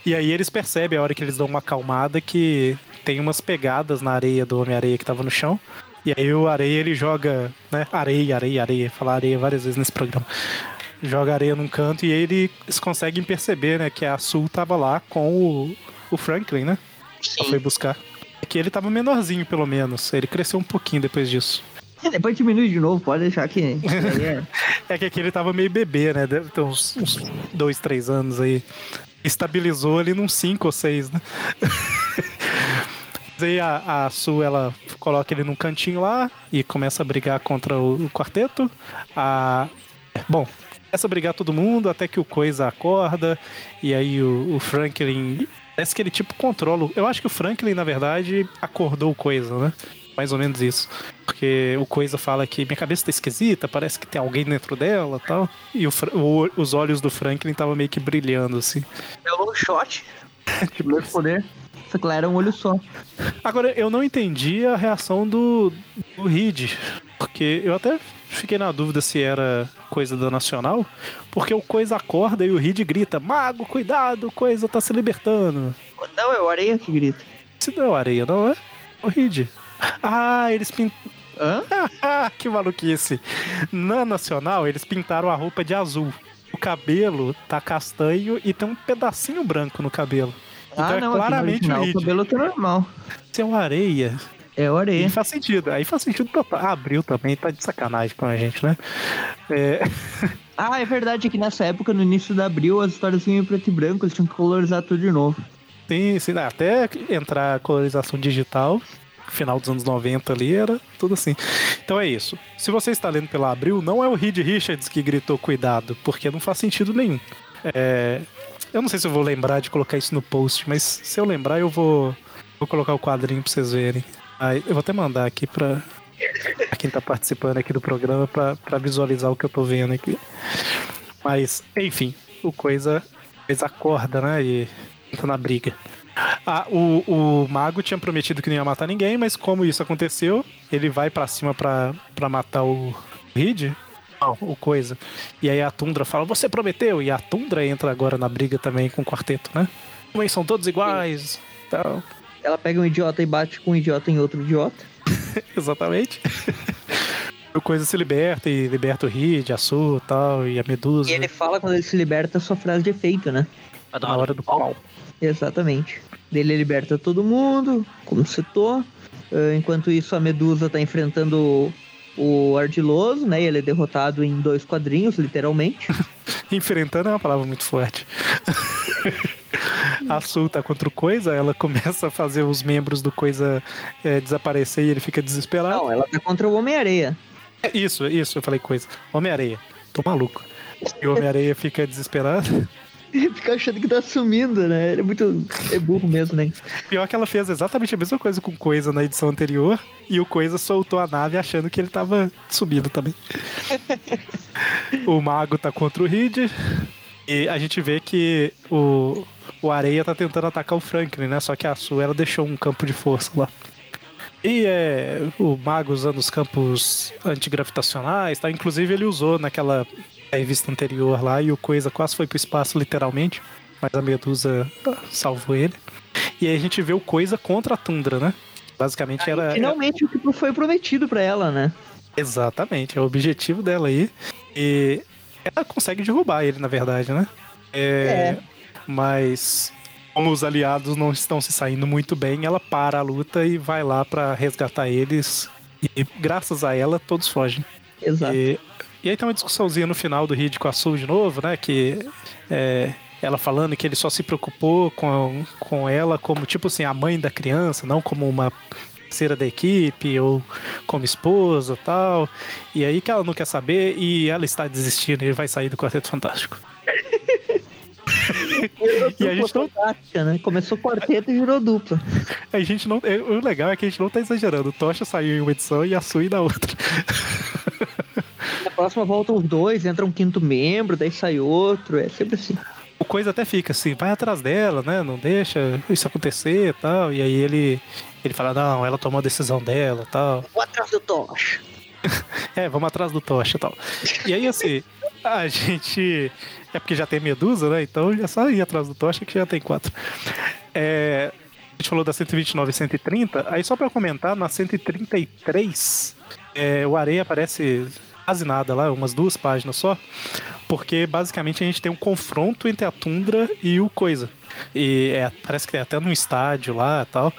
E aí eles percebem, a hora que eles dão uma acalmada, que tem umas pegadas na areia do Homem-Areia que tava no chão. E aí o Areia, ele joga, né? Areia, areia, areia. Falar areia várias vezes nesse programa. Joga areia num canto e aí eles conseguem perceber, né? Que a Sul tava lá com o, o Franklin, né? Ela foi buscar. É que ele tava menorzinho, pelo menos. Ele cresceu um pouquinho depois disso. Depois diminui de novo, pode deixar que. é- É que aqui ele tava meio bebê, né? Deve ter uns, uns dois, três anos aí. Estabilizou ali num cinco ou seis, né? Aí a, a Su, ela coloca ele num cantinho lá e começa a brigar contra o, o quarteto. A, bom, começa a brigar todo mundo até que o Coisa acorda. E aí o, o Franklin. Parece que ele tipo controla. o- Eu acho que o Franklin, na verdade, acordou o Coisa, né? Mais ou menos isso. Porque o Coisa fala que minha cabeça tá esquisita, parece que tem alguém dentro dela tal. E o o- os olhos do Franklin estavam meio que brilhando, assim. É o long shot. Tipo, meu poder. Que lá era um olho só. Agora, eu não entendi a reação do, do Reed. Porque eu até fiquei na dúvida se era coisa da Nacional, porque o Coisa acorda e o Reed grita: Mago, cuidado, Coisa tá se libertando. Não, é o Areia que grita. Se não é o Areia, não é? O Reed. Ah, eles pintaram. Que maluquice. Na Nacional, eles pintaram a roupa de azul. O cabelo tá castanho e tem um pedacinho branco no cabelo. Então ah, é não, no claramente o o cabelo tá normal. Se é o Areia, É o Areia. Aí faz sentido. Aí faz sentido total. Ah, Abril também tá de sacanagem com a gente, né? É, Ah, é verdade que nessa época, no início da Abril, as histórias vinham em preto e branco, eles tinham que colorizar tudo de novo. sim, sim, até entrar a colorização digital, final dos anos 90 ali, era tudo assim. Então é isso. Se você está lendo pela Abril, não é o Reed Richards que gritou cuidado, porque não faz sentido nenhum. É, eu não sei se eu vou lembrar de colocar isso no post, mas se eu lembrar, eu vou, vou colocar o quadrinho pra vocês verem. Aí, eu vou até mandar aqui pra, pra quem tá participando aqui do programa pra, pra visualizar o que eu tô vendo aqui. Mas, enfim, o coisa, coisa acorda, né? E entra na briga. Ah, o, o mago tinha prometido que não ia matar ninguém, mas como isso aconteceu, ele vai pra cima pra, pra matar o Reed. Não, o coisa. E aí a Tundra fala: Você prometeu? E a Tundra entra agora na briga também com o quarteto, né? Mas são todos iguais. Tal. Ela pega um idiota e bate com um idiota em outro idiota. Exatamente. o coisa se liberta e liberta o Reed, a Su tal, e a Medusa. E ele fala quando ele se liberta a sua frase de efeito, né? Na hora do pau. Exatamente. Dele liberta todo mundo, como citou. Ah, Enquanto isso, a Medusa tá enfrentando o- o Ardiloso, né? E ele é derrotado em dois quadrinhos, literalmente. Enfrentando é uma palavra muito forte. a Sul tá contra o Coisa, ela começa a fazer os membros do Coisa é, desaparecer e ele fica desesperado. Não, ela tá contra o Homem-Areia. É Isso, isso, eu falei Coisa. Homem-Areia. Tô maluco. E o Homem-Areia fica desesperado. Ele fica achando que tá sumindo, né? Ele é muito. É burro mesmo, né? Pior que ela fez exatamente a mesma coisa com Coisa na edição anterior. E o Coisa soltou a nave achando que ele tava subindo também. o Mago tá contra o Reed. E a gente vê que o, o Areia tá tentando atacar o Franklin, né? Só que a Su ela deixou um campo de força lá. E é, o Mago usando os campos antigravitacionais, tá? Inclusive ele usou naquela revista anterior lá e o Coisa quase foi pro espaço literalmente, mas a Medusa ah, salvou ele. E aí a gente vê o Coisa contra a Tundra, né? Basicamente era Finalmente o que foi prometido pra ela, né? exatamente é o objetivo dela aí. E ela consegue derrubar ele, na verdade, né? É, Mas como os aliados não estão se saindo muito bem, ela para a luta e vai lá pra resgatar eles. E graças a ela, todos fogem. Exato. E, e aí tem uma discussãozinha no final do Reed com a Sul de novo, né? Que é, ela falando que ele só se preocupou com, com ela como, tipo assim, a mãe da criança, não como uma parceira da equipe ou como esposa tal. E aí que ela não quer saber e ela está desistindo e ele vai sair do Quarteto Fantástico. E a gente não- né? Começou quarteto e virou dupla. A gente não. é, O legal é que a gente não tá exagerando. O Tocha saiu em uma edição e a Sui na outra. Na próxima voltam os dois, entra um quinto membro, daí sai outro. É sempre assim. O coisa até fica assim, vai atrás dela, né? Não deixa isso acontecer e tal. E aí ele, ele fala, não, ela tomou a decisão dela e tal. Vou atrás do Tocha. É, vamos atrás do Tocha e tal. E aí, assim, a gente. É porque já tem Medusa, né? Então é só ir atrás do Tocha que já tem quatro. É, a gente falou da 129 e 130. Aí, só pra comentar, na 133, é, o Areia aparece quase nada lá, umas duas páginas só. Porque basicamente a gente tem um confronto entre a Tundra e o Coisa. E é, parece que é até num estádio lá e tal.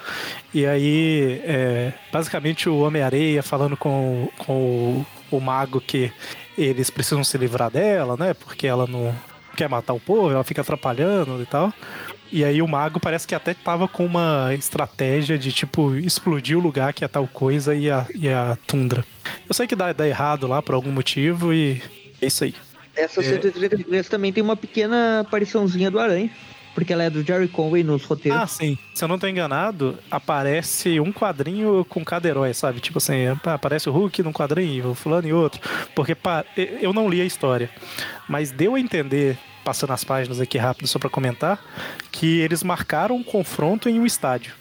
E aí, é, basicamente, o Homem-Areia falando com, com o, o mago que eles precisam se livrar dela, né? Porque ela não quer matar o povo, ela fica atrapalhando e tal. E aí o mago parece que até tava com uma estratégia de, tipo, explodir o lugar que é tal coisa e a, e a tundra. Eu sei que dá, dá errado lá por algum motivo e é isso aí. Essa 133 também tem uma pequena apariçãozinha do Aranha. Porque ela é do Jerry Conway nos roteiros. Ah, sim. Se eu não tô enganado, aparece um quadrinho com cada herói, sabe? Tipo assim, aparece o Hulk num quadrinho, o fulano em outro. Porque pa- eu não li a história, mas deu a entender, passando as páginas aqui rápido só pra comentar, que eles marcaram um confronto em um estádio.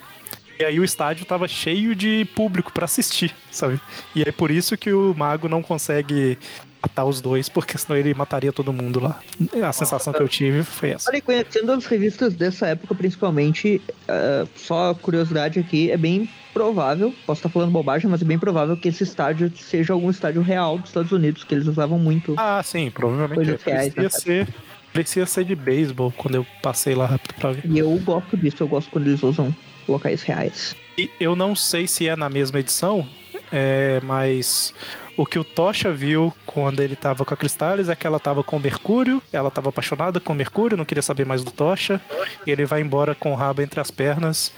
E aí o estádio tava cheio de público pra assistir, sabe? E é por isso que o mago não consegue matar os dois, porque senão ele mataria todo mundo lá. A sensação que eu tive foi essa. Olha, conhecendo as revistas dessa época, principalmente, uh, só curiosidade aqui, é bem provável, posso estar falando bobagem, mas é bem provável que esse estádio seja algum estádio real dos Estados Unidos, que eles usavam muito. Ah, sim, provavelmente é. Reais, Parecia ser, parecia ser de beisebol quando eu passei lá rápido pra ver. E eu gosto disso, eu gosto quando eles usam locais reais. E eu não sei se é na mesma edição, é, mas o que o Tocha viu quando ele tava com a Cristales é que ela tava com o Mercúrio, ela tava apaixonada com o Mercúrio, não queria saber mais do Tocha, e ele vai embora com o rabo entre as pernas.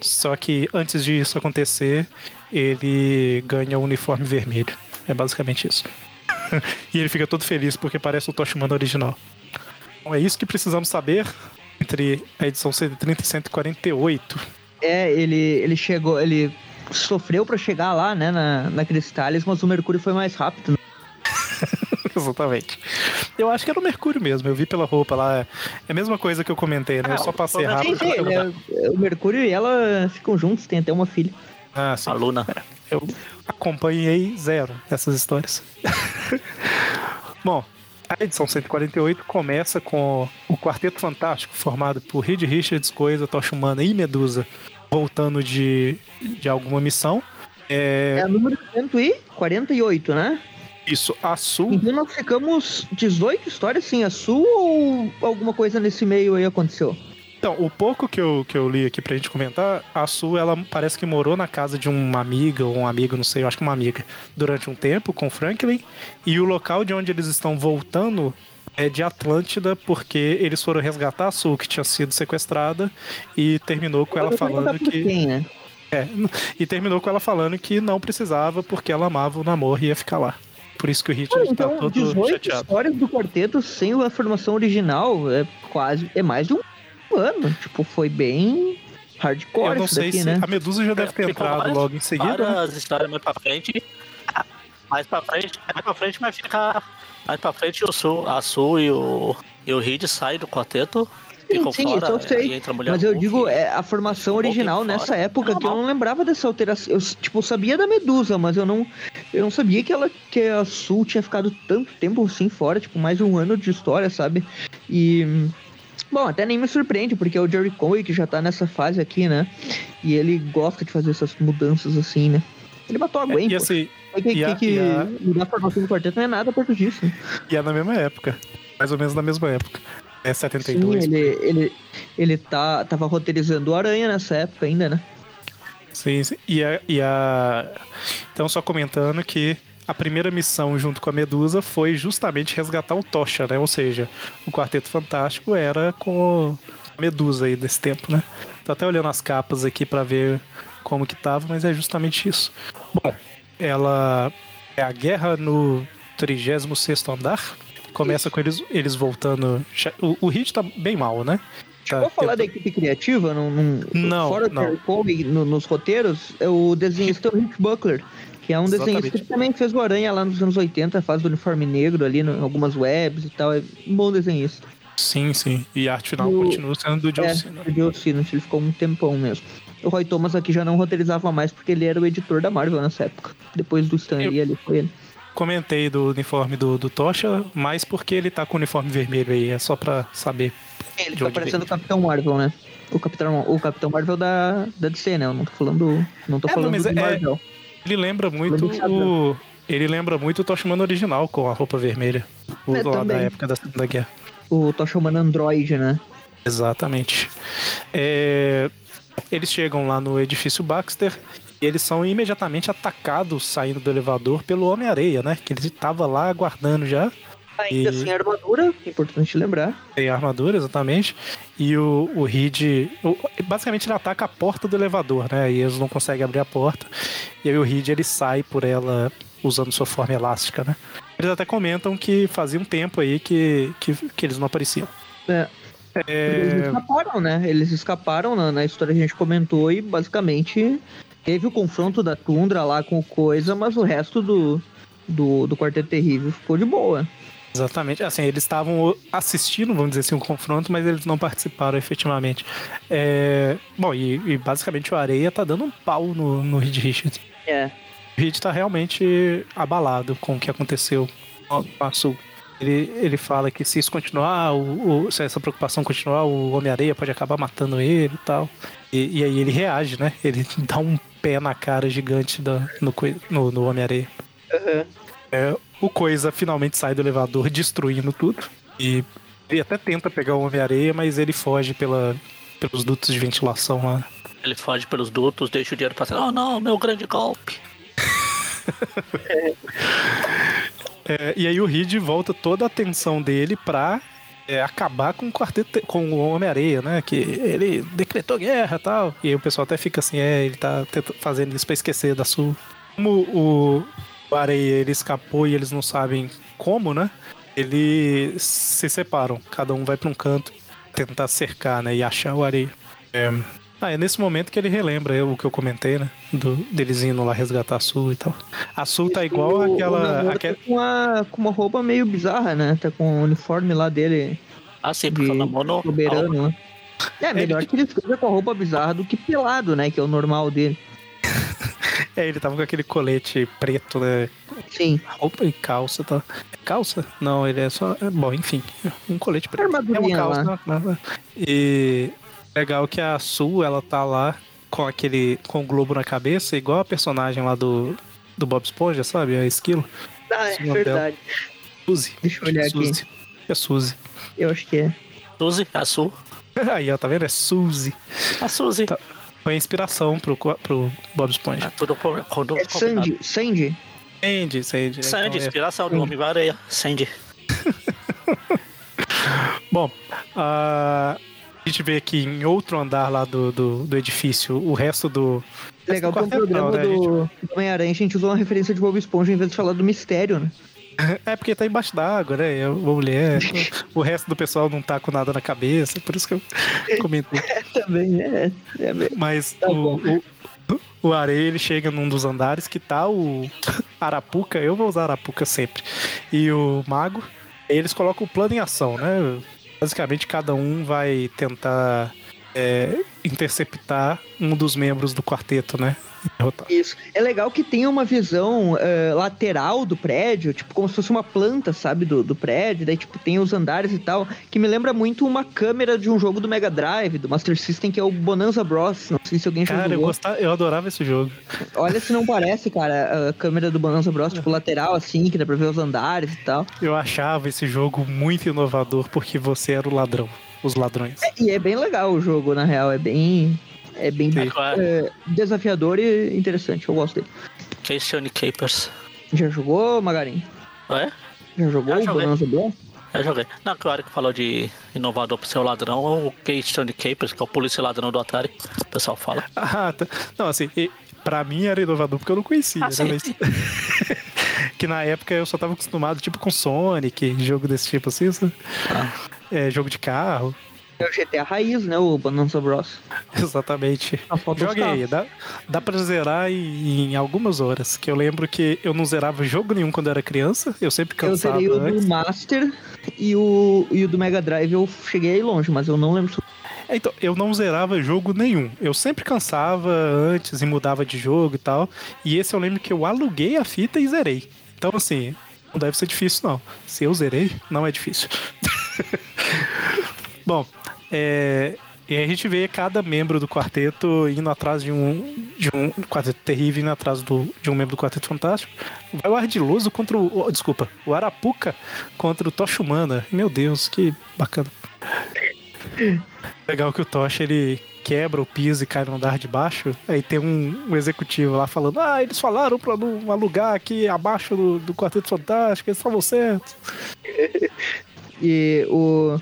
Só que antes disso acontecer, ele ganha o uniforme vermelho. É basicamente isso. e ele fica todo feliz porque parece o Tocha Humano original. Então é isso que precisamos saber entre a edição 130 e 148. É, ele, ele chegou, ele sofreu pra chegar lá, né, na, na Cristales, mas o Mercúrio foi mais rápido. Exatamente. Eu acho que era o Mercúrio mesmo, eu vi pela roupa lá. É a mesma coisa que eu comentei, né? Eu só passei Ah, rápido. Sim, sim, ele é- o Mercúrio e ela ficam juntos, tem até uma filha. Ah, sim. A Luna. Eu acompanhei zero essas histórias. Bom, a edição 148 começa com o Quarteto Fantástico, formado por Reed Richards, Coisa, Tocha Humana e Medusa, voltando de, de alguma missão. É É, a número 148, né? isso, a Sul. Então nós ficamos 18 histórias, sim, a Sul ou alguma coisa nesse meio aí aconteceu? Então, o pouco que eu, que eu li aqui pra gente comentar, a Su, ela parece que morou na casa de uma amiga ou um amigo, não sei, eu acho que uma amiga, durante um tempo com Franklin. E o local de onde eles estão voltando é de Atlântida, porque eles foram resgatar a Su, que tinha sido sequestrada, e terminou com ela falando que. Né? É, e terminou com ela falando que não precisava, porque ela amava o namoro e ia ficar lá. Por isso que o Richard tá Então, todo 18 chateado. histórias do quarteto sem a formação original é quase. É mais de um ano. Tipo, foi bem hardcore Eu não isso sei daqui, se né? a Medusa já deve ter Ficou entrado logo em seguida. né? Várias histórias mais pra frente. Mais pra frente, mais pra frente vai ficar. Mais pra frente o Sul, a Sul e o, e o Reed saem do quarteto. Ficam sim, fora, eu sei. aí entra a mulher Mas eu digo, é a formação original fora. nessa época que eu não lembrava dessa alteração. Eu, tipo, sabia da Medusa, mas eu não, eu não sabia que ela que a Sul tinha ficado tanto tempo assim fora, tipo, mais um ano de história, sabe? E bom, até nem me surpreende, porque é o Jerry Conway que já tá nessa fase aqui, né? E ele gosta de fazer essas mudanças assim, né? Ele matou a Gwen, E pô. Tem que, a- tem que a- mudar a formação do quarteto não é nada perto disso. E é na mesma época. Mais ou menos na mesma época. É Sim, 72. ele, ele, ele tá, tava roteirizando o Aranha nessa época ainda, né? Sim, sim. E a, e a. Então, só comentando que a primeira missão junto com a Medusa foi justamente resgatar o Tocha, né? Ou seja, o Quarteto Fantástico era com a Medusa aí desse tempo, né? Tô até olhando as capas aqui pra ver como que tava, mas é justamente isso. Bom, ela é a guerra no 36 andar. Começa com eles, eles voltando. O, o Hit tá bem mal, né? Tá Vou falar da equipe criativa, num, num- Não, fora não. do Terry Conway, no- nos roteiros, é o desenhista o Rick Buckler, que é um desenhista Exatamente. que também fez o Aranha lá nos anos 80, faz o uniforme negro ali em algumas webs e tal, é um bom desenhista. Sim, sim. E a arte final O- continua sendo do John é, Cena. o Joe Sinott, ele ficou um tempão mesmo. O Roy Thomas aqui já não roteirizava mais porque ele era o editor da Marvel nessa época. Depois do Stan Lee ali foi ele. Comentei do uniforme do, do Tocha, mas porque ele tá com o uniforme vermelho aí, é só pra saber. Ele De tá parecendo o? Capitão Marvel, né? O Capitão, o Capitão Marvel da, da DC, né? Eu não tô falando, não tô É, falando mas do é- Marvel. Ele lembra muito o. Ele lembra muito o Toshimano original com a roupa vermelha. O É, lá da época da Segunda Guerra. O tô chamando Android, né? Exatamente. É, Eles chegam lá no edifício Baxter e eles são imediatamente atacados saindo do elevador pelo Homem-Areia, né? Que ele tava lá aguardando já. Ainda E- sem armadura, é importante lembrar. Tem armadura, exatamente. E o, o Reed. o- basicamente ele ataca a porta do elevador, né? E eles não conseguem abrir a porta. E aí o Reed ele sai por ela usando sua forma elástica, né? Eles até comentam que fazia um tempo aí que, que, que eles não apareciam. É, Eles É, escaparam, né? Eles escaparam na, na história que a gente comentou e basicamente teve o confronto da Tundra lá com o Coisa, mas o resto do, do, do Quarteto Terrível ficou de boa. Exatamente. Assim, eles estavam assistindo, vamos dizer assim, um confronto, mas eles não participaram efetivamente. É... Bom, e, e, basicamente o Areia tá dando um pau no, no Reed Richards. É. O Reed tá realmente abalado com o que aconteceu com a Sul. Ele, ele fala que se isso continuar, o, o, se essa preocupação continuar, o Homem-Areia pode acabar matando ele e tal. E, e, aí ele reage, né? Ele dá um pé na cara gigante da, no, no, no Homem-Areia. Uhum. É, o Coisa finalmente sai do elevador destruindo tudo. E ele até tenta pegar o Homem-Areia, mas ele foge pela, pelos dutos de ventilação lá. Ele foge pelos dutos, deixa o dinheiro passar. Oh não, meu grande golpe. é, e aí o Reed volta toda a atenção dele pra é, acabar com o quarteto, com o Homem-Areia, né? Que ele decretou guerra e tal. E aí o pessoal até fica assim, é, ele tá fazendo isso pra esquecer da Sul. Como o, o Areia ele escapou e eles não sabem como, né? Eles se separam, cada um vai para um canto tentar cercar, né? E achar o Areia. É, ah, é nesse momento que ele relembra o que eu comentei, né? Do, deles indo lá resgatar a Sul e tal. A Sul tá igual o, aquela. O aquela... Tá com, uma, com uma roupa meio bizarra, né? Tá com o uniforme lá dele. Ah, sim, porque de o Namono. Soberano, né? É, melhor que ele esteja com a roupa bizarra do que pelado, né? Que é o normal dele. é, ele tava com aquele colete preto, né? Sim. Roupa e calça, tá? Calça? Não, ele é só. Bom, enfim. Um colete preto. Armadurinha é uma calça, lá. Né? E Legal que a Sul, ela tá lá com aquele. com o globo na cabeça, igual a personagem lá do, do Bob Esponja, sabe? A Esquilo. Ah, é verdade. Suzy. Deixa eu olhar Suzy. aqui. É Suzy. Eu acho que é. Suzy, a Sul. Aí, ó, tá vendo? É Suzy. A Suzy. Tá. Foi a inspiração pro, pro Bob Esponja. É tudo, tudo é Sandy. Sandy? Sandy, Sandy. Sandy, então, é- inspiração do Homem-Areia. Sandy. Bom, a. Uh a gente vê aqui em outro andar lá do, do, do edifício o resto do. Legal que é um programa né, do. Homem-Aranha a gente usou uma referência de Bob Esponja em vez de falar do mistério, né? É porque tá embaixo d'água, né? Uma mulher. o resto do pessoal não tá com nada na cabeça, por isso que eu comentei. É, também, é. é Mas tá o, o, o Areia, ele chega num dos andares que tá o Arapuca, eu vou usar Arapuca sempre, e o Mago. Eles colocam o plano em ação, né? Basicamente, cada um vai tentar é, interceptar um dos membros do quarteto, né? Derrotar. Isso. É legal que tem uma visão uh, lateral do prédio, tipo, como se fosse uma planta, sabe, do, do prédio. Daí, tipo, tem os andares e tal, que me lembra muito uma câmera de um jogo do Mega Drive, do Master System, que é o Bonanza Bros. Não sei se alguém já cara. Eu, gostava, eu adorava esse jogo. Olha se não parece, cara, a câmera do Bonanza Bros, tipo, lateral, assim, que dá pra ver os andares e tal. Eu achava esse jogo muito inovador, porque você era o ladrão os ladrões. É, e é bem legal o jogo, na real. É bem. É bem é, desafiador e interessante. Eu gosto dele. Casey Capers. Já jogou, Magarin? É? Já jogou o Bonanza? Já joguei. Na hora que falou de inovador pro seu ladrão, o Keystone Capers, que é o polícia ladrão do Atari, o pessoal fala. Ah, tá. Não, assim, pra mim era inovador porque eu não conhecia, ah, né? Mas... que na época eu só tava acostumado, tipo, com Sonic, jogo desse tipo assim, ah. é, jogo de carro. É o GTA raiz, né? O Bonanza Bros. Exatamente. Joguei, dá, dá pra zerar em, em, algumas horas. Que eu lembro que eu não zerava jogo nenhum quando era criança. Eu sempre cansava. Eu zerei o do Master e o, e o do Mega Drive eu cheguei aí longe, mas eu não lembro. É, então, eu não zerava jogo nenhum. Eu sempre cansava antes e mudava de jogo e tal. E esse eu lembro que eu aluguei a fita e zerei. Então, assim, não deve ser difícil, não. Se eu zerei, não é difícil. Bom, é, e a gente vê cada membro do quarteto indo atrás de um, de um quarteto terrível, indo atrás do, de um membro do quarteto fantástico. Vai o Ardiloso contra o. Oh, desculpa, o Arapuca contra o Tocha Humana. Meu Deus, que bacana. Legal que o Tocha ele quebra o piso e cai no andar de baixo. Aí tem um, um executivo lá falando: Ah, eles falaram pra não alugar aqui abaixo do, do Quarteto Fantástico, eles estavam certos. e o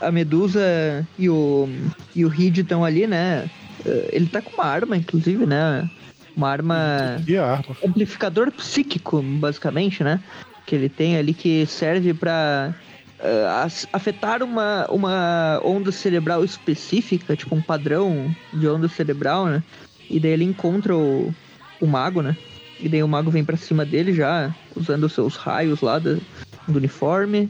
a Medusa e o, e o Reed estão ali, né? Eh, ele tá com uma arma, inclusive, né? Uma arma. Que arma? Amplificador psíquico, basicamente, né? Que ele tem ali que serve para uh, eh, afetar uma, uma onda cerebral específica, tipo um padrão de onda cerebral, né? E daí ele encontra o, o mago, né? E daí o mago vem para cima dele já, usando os seus raios lá da, do uniforme.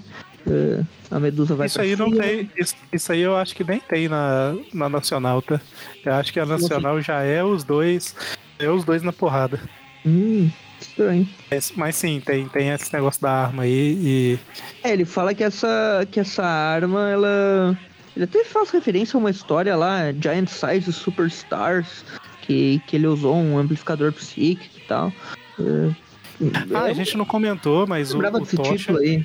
Eh, a Medusa vai Isso aí não cima. tem. Isso, isso aí eu acho que nem tem na, na Nacional, tá? Eu acho que a Nacional já é os dois. É os dois na porrada. Hum, estranho. Mas, mas sim, tem, tem esse negócio da arma aí e. É, ele fala que essa, que essa arma, ela. Ele até faz referência a uma história lá, Giant Size Superstars, que, que ele usou um amplificador psíquico e tal. É, Ah, a eu gente não comentou, mas o, o Tocha, título aí.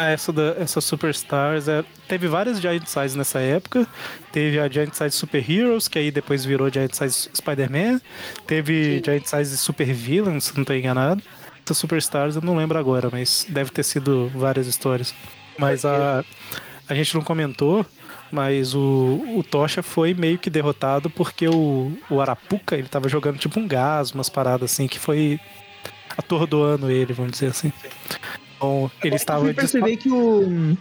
Ah, essa, da, essa Superstars, é, teve várias Giant Size nessa época. Teve a Giant Size Super Heroes, que aí depois virou Giant Size Spider-Man. Teve Giant Size Super Villains, se não tô enganado. Essa Superstars eu não lembro agora, mas deve ter sido várias histórias. Mas a, a gente não comentou, mas o, o Tocha foi meio que derrotado porque o, o Arapuca, ele tava jogando tipo um gás, umas paradas assim, que foi atordoando ele, vamos dizer assim. Então, ele Eu estava fui perceber que o,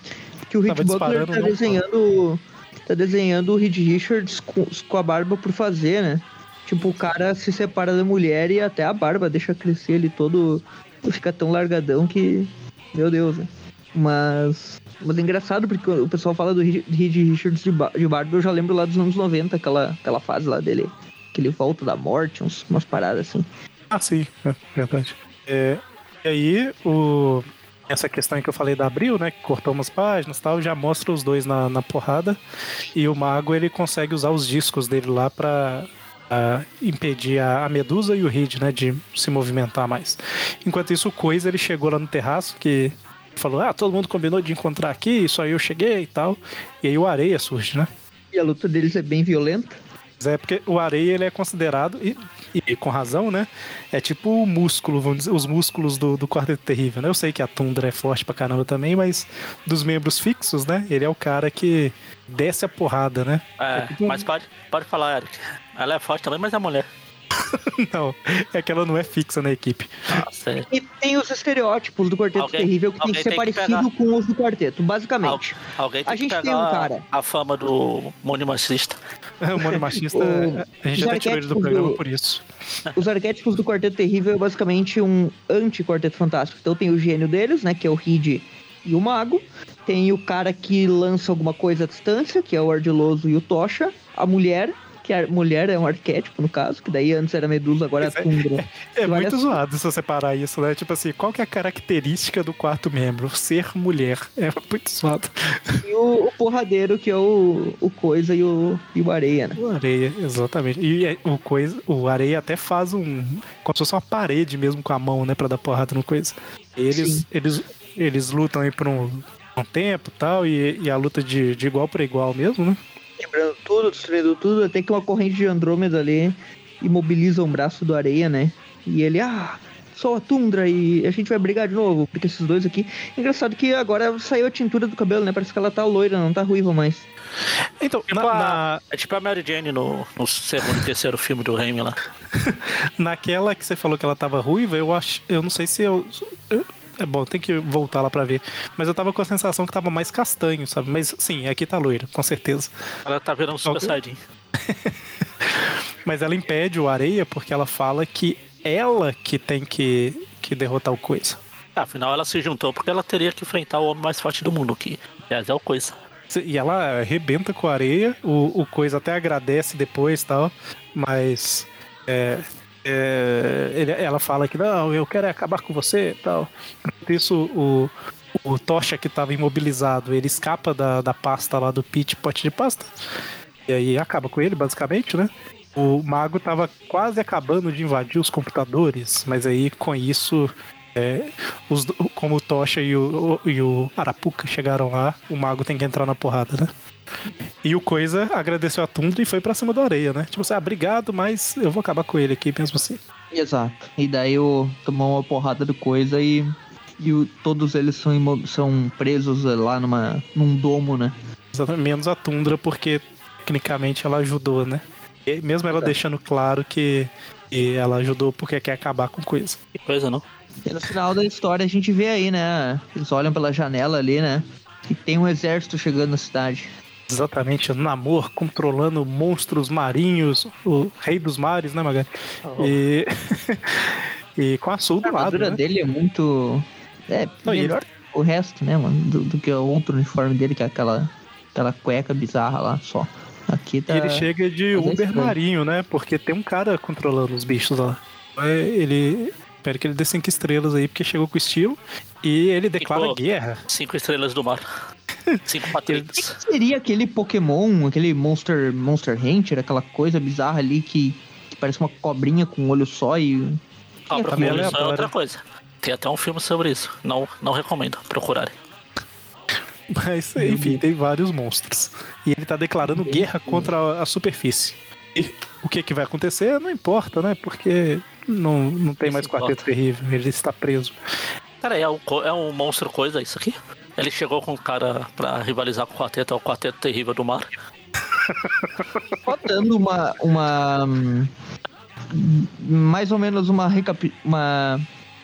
que o Rick Butler tá não desenhando. Tá desenhando o Reed Richards com, com a barba por fazer, né? Tipo, o cara se separa da mulher e até a barba deixa crescer ele todo. Fica tão largadão que. Meu Deus, né? Mas. Mas é engraçado porque o pessoal fala do Reed Richards de, ba- de barba, eu já lembro lá dos anos 90, aquela, aquela fase lá dele. Que ele volta da morte, uns, umas paradas assim. Ah, sim, é verdade. É, e aí, o, essa questão que eu falei da Abril, né, que cortou umas páginas tal, já mostra os dois na, na porrada. E o mago, ele consegue usar os discos dele lá pra impedir a, a Medusa e o Reed, né, de se movimentar mais. Enquanto isso, o Coisa, ele chegou lá no terraço, que falou, ah, todo mundo combinou de encontrar aqui, só eu cheguei e tal. E aí o Areia surge, né? E a luta deles é bem violenta. Mas É porque o areia ele é considerado, e, e com razão, né? É tipo o músculo, vamos dizer, os músculos do, do Quarteto Terrível, né? Eu sei que a Tundra é forte pra caramba também, mas dos membros fixos, né? Ele é o cara que desce a porrada, né? É, mas pode, pode falar, Eric. Ela é forte também, mas é mulher. Não, é que ela não é fixa na equipe. Ah. E tem os estereótipos do Quarteto Alguém- Terrível que tem que ser tem que parecido pegar. com os do Quarteto, basicamente. Alguém tem A gente que tem um cara. a fama do monimacista. O Mônio Machista, O- a gente os até tirou ele do programa do- por isso. Os arquétipos do Quarteto Terrível é basicamente um anti-Quarteto Fantástico. Então tem o gênio deles, né, que é o Reed e o Mago. Tem o cara que lança alguma coisa à distância, que é o Ardiloso e o Tocha. A mulher, que a mulher é um arquétipo, no caso, que daí antes era Medusa, agora é a é. Tundra. É Olha muito só. zoado se você parar isso, né? Tipo assim, qual que é a característica do quarto membro? Ser mulher. É muito zoado. E o, o porradeiro, que é o, o Coisa e o, e o Areia, né? O areia, exatamente. E é, o coisa, o areia até faz um. Como se fosse uma parede mesmo com a mão, né? Pra dar porrada no coisa. Eles, Sim. eles, eles lutam aí por um, um tempo e tal, e, e a luta de, de igual para igual mesmo, né? Quebrando tudo, destruindo tudo, até que uma corrente de Andrômeda ali imobiliza um braço do Areia, né? E ele, ah, sou a Tundra e a gente vai brigar de novo, porque esses dois aqui. Engraçado que agora saiu a tintura do cabelo, né? Parece que ela tá loira, não tá ruiva mais. Então, Tipo na, a- na- É tipo a Mary Jane no, no segundo e terceiro filme do Raimi lá. naquela que você falou que ela tava ruiva, eu acho. Eu não sei se eu. eu- é bom, tem que voltar lá pra ver. Mas eu tava com a sensação que tava mais castanho, sabe? Mas sim, aqui tá loira, com certeza. Ela tá virando um Super. Saiyajin. Mas ela impede o areia porque ela fala que ela que tem que, que derrotar o coisa. Ah, Afinal, ela se juntou porque ela teria que enfrentar o homem mais forte do mundo, que aliás é o Coisa. E ela arrebenta com a areia, o, o Coisa até agradece depois e tal, mas é, é, ele- ela fala que não, eu quero é acabar com você e tal. Enquanto isso, o, o Tocha que estava imobilizado, ele escapa da, da pasta lá do Pit, pote de pasta, e aí acaba com ele, basicamente, né? O mago tava quase acabando de invadir os computadores, mas aí com isso é, os, como o Tocha e o, e o Arapuca chegaram lá, o mago tem que entrar na porrada, né? E o Coisa agradeceu a Tundra e foi pra cima da areia, né? Tipo assim, ah, obrigado, mas eu vou acabar com ele aqui mesmo assim. Exato. E daí o tomou uma porrada do coisa e, e o- todos eles são, são presos lá numa, num domo, né? Exatamente, Menos a Tundra, porque tecnicamente ela ajudou, né? E mesmo ela deixando claro que, que ela ajudou porque quer acabar com coisa. Que coisa, não? E no final da história a gente vê aí, né? Eles olham pela janela ali, né? E tem um exército chegando na cidade. Exatamente, o Namor controlando monstros marinhos, o rei dos mares, né, Magari? E, e com a Sul A do lado, armadura né? dele é muito. É, Não, melhor o resto, né, mano, do, do que o outro uniforme dele, que é aquela, aquela cueca bizarra lá só. Aqui tá. E ele chega de Mas é Uber estranho. marinho, né? Porque tem um cara controlando os bichos lá. É, Ele. Espero que ele dê cinco estrelas aí, porque chegou com estilo. E ele declara pô, guerra. Cinco estrelas do mar. Cinco O patritas. que seria aquele Pokémon, aquele Monster, Monster Hunter, aquela coisa bizarra ali que, que parece uma cobrinha com um olho só e. Cobra com meio olho só é outra coisa. Tem até um filme sobre isso. Não, não recomendo procurarem. Mas, enfim, tem vários monstros. E ele tá declarando guerra contra a- a superfície. E o que, que vai acontecer não importa, né? Porque não, não tem mais quarteto terrível, ele está preso. Cara, é um, é um monstro coisa isso aqui? Ele chegou com o cara pra rivalizar com o quarteto, é o quarteto terrível do mar. Só dando uma. uma hum, mais ou menos uma, recapi uma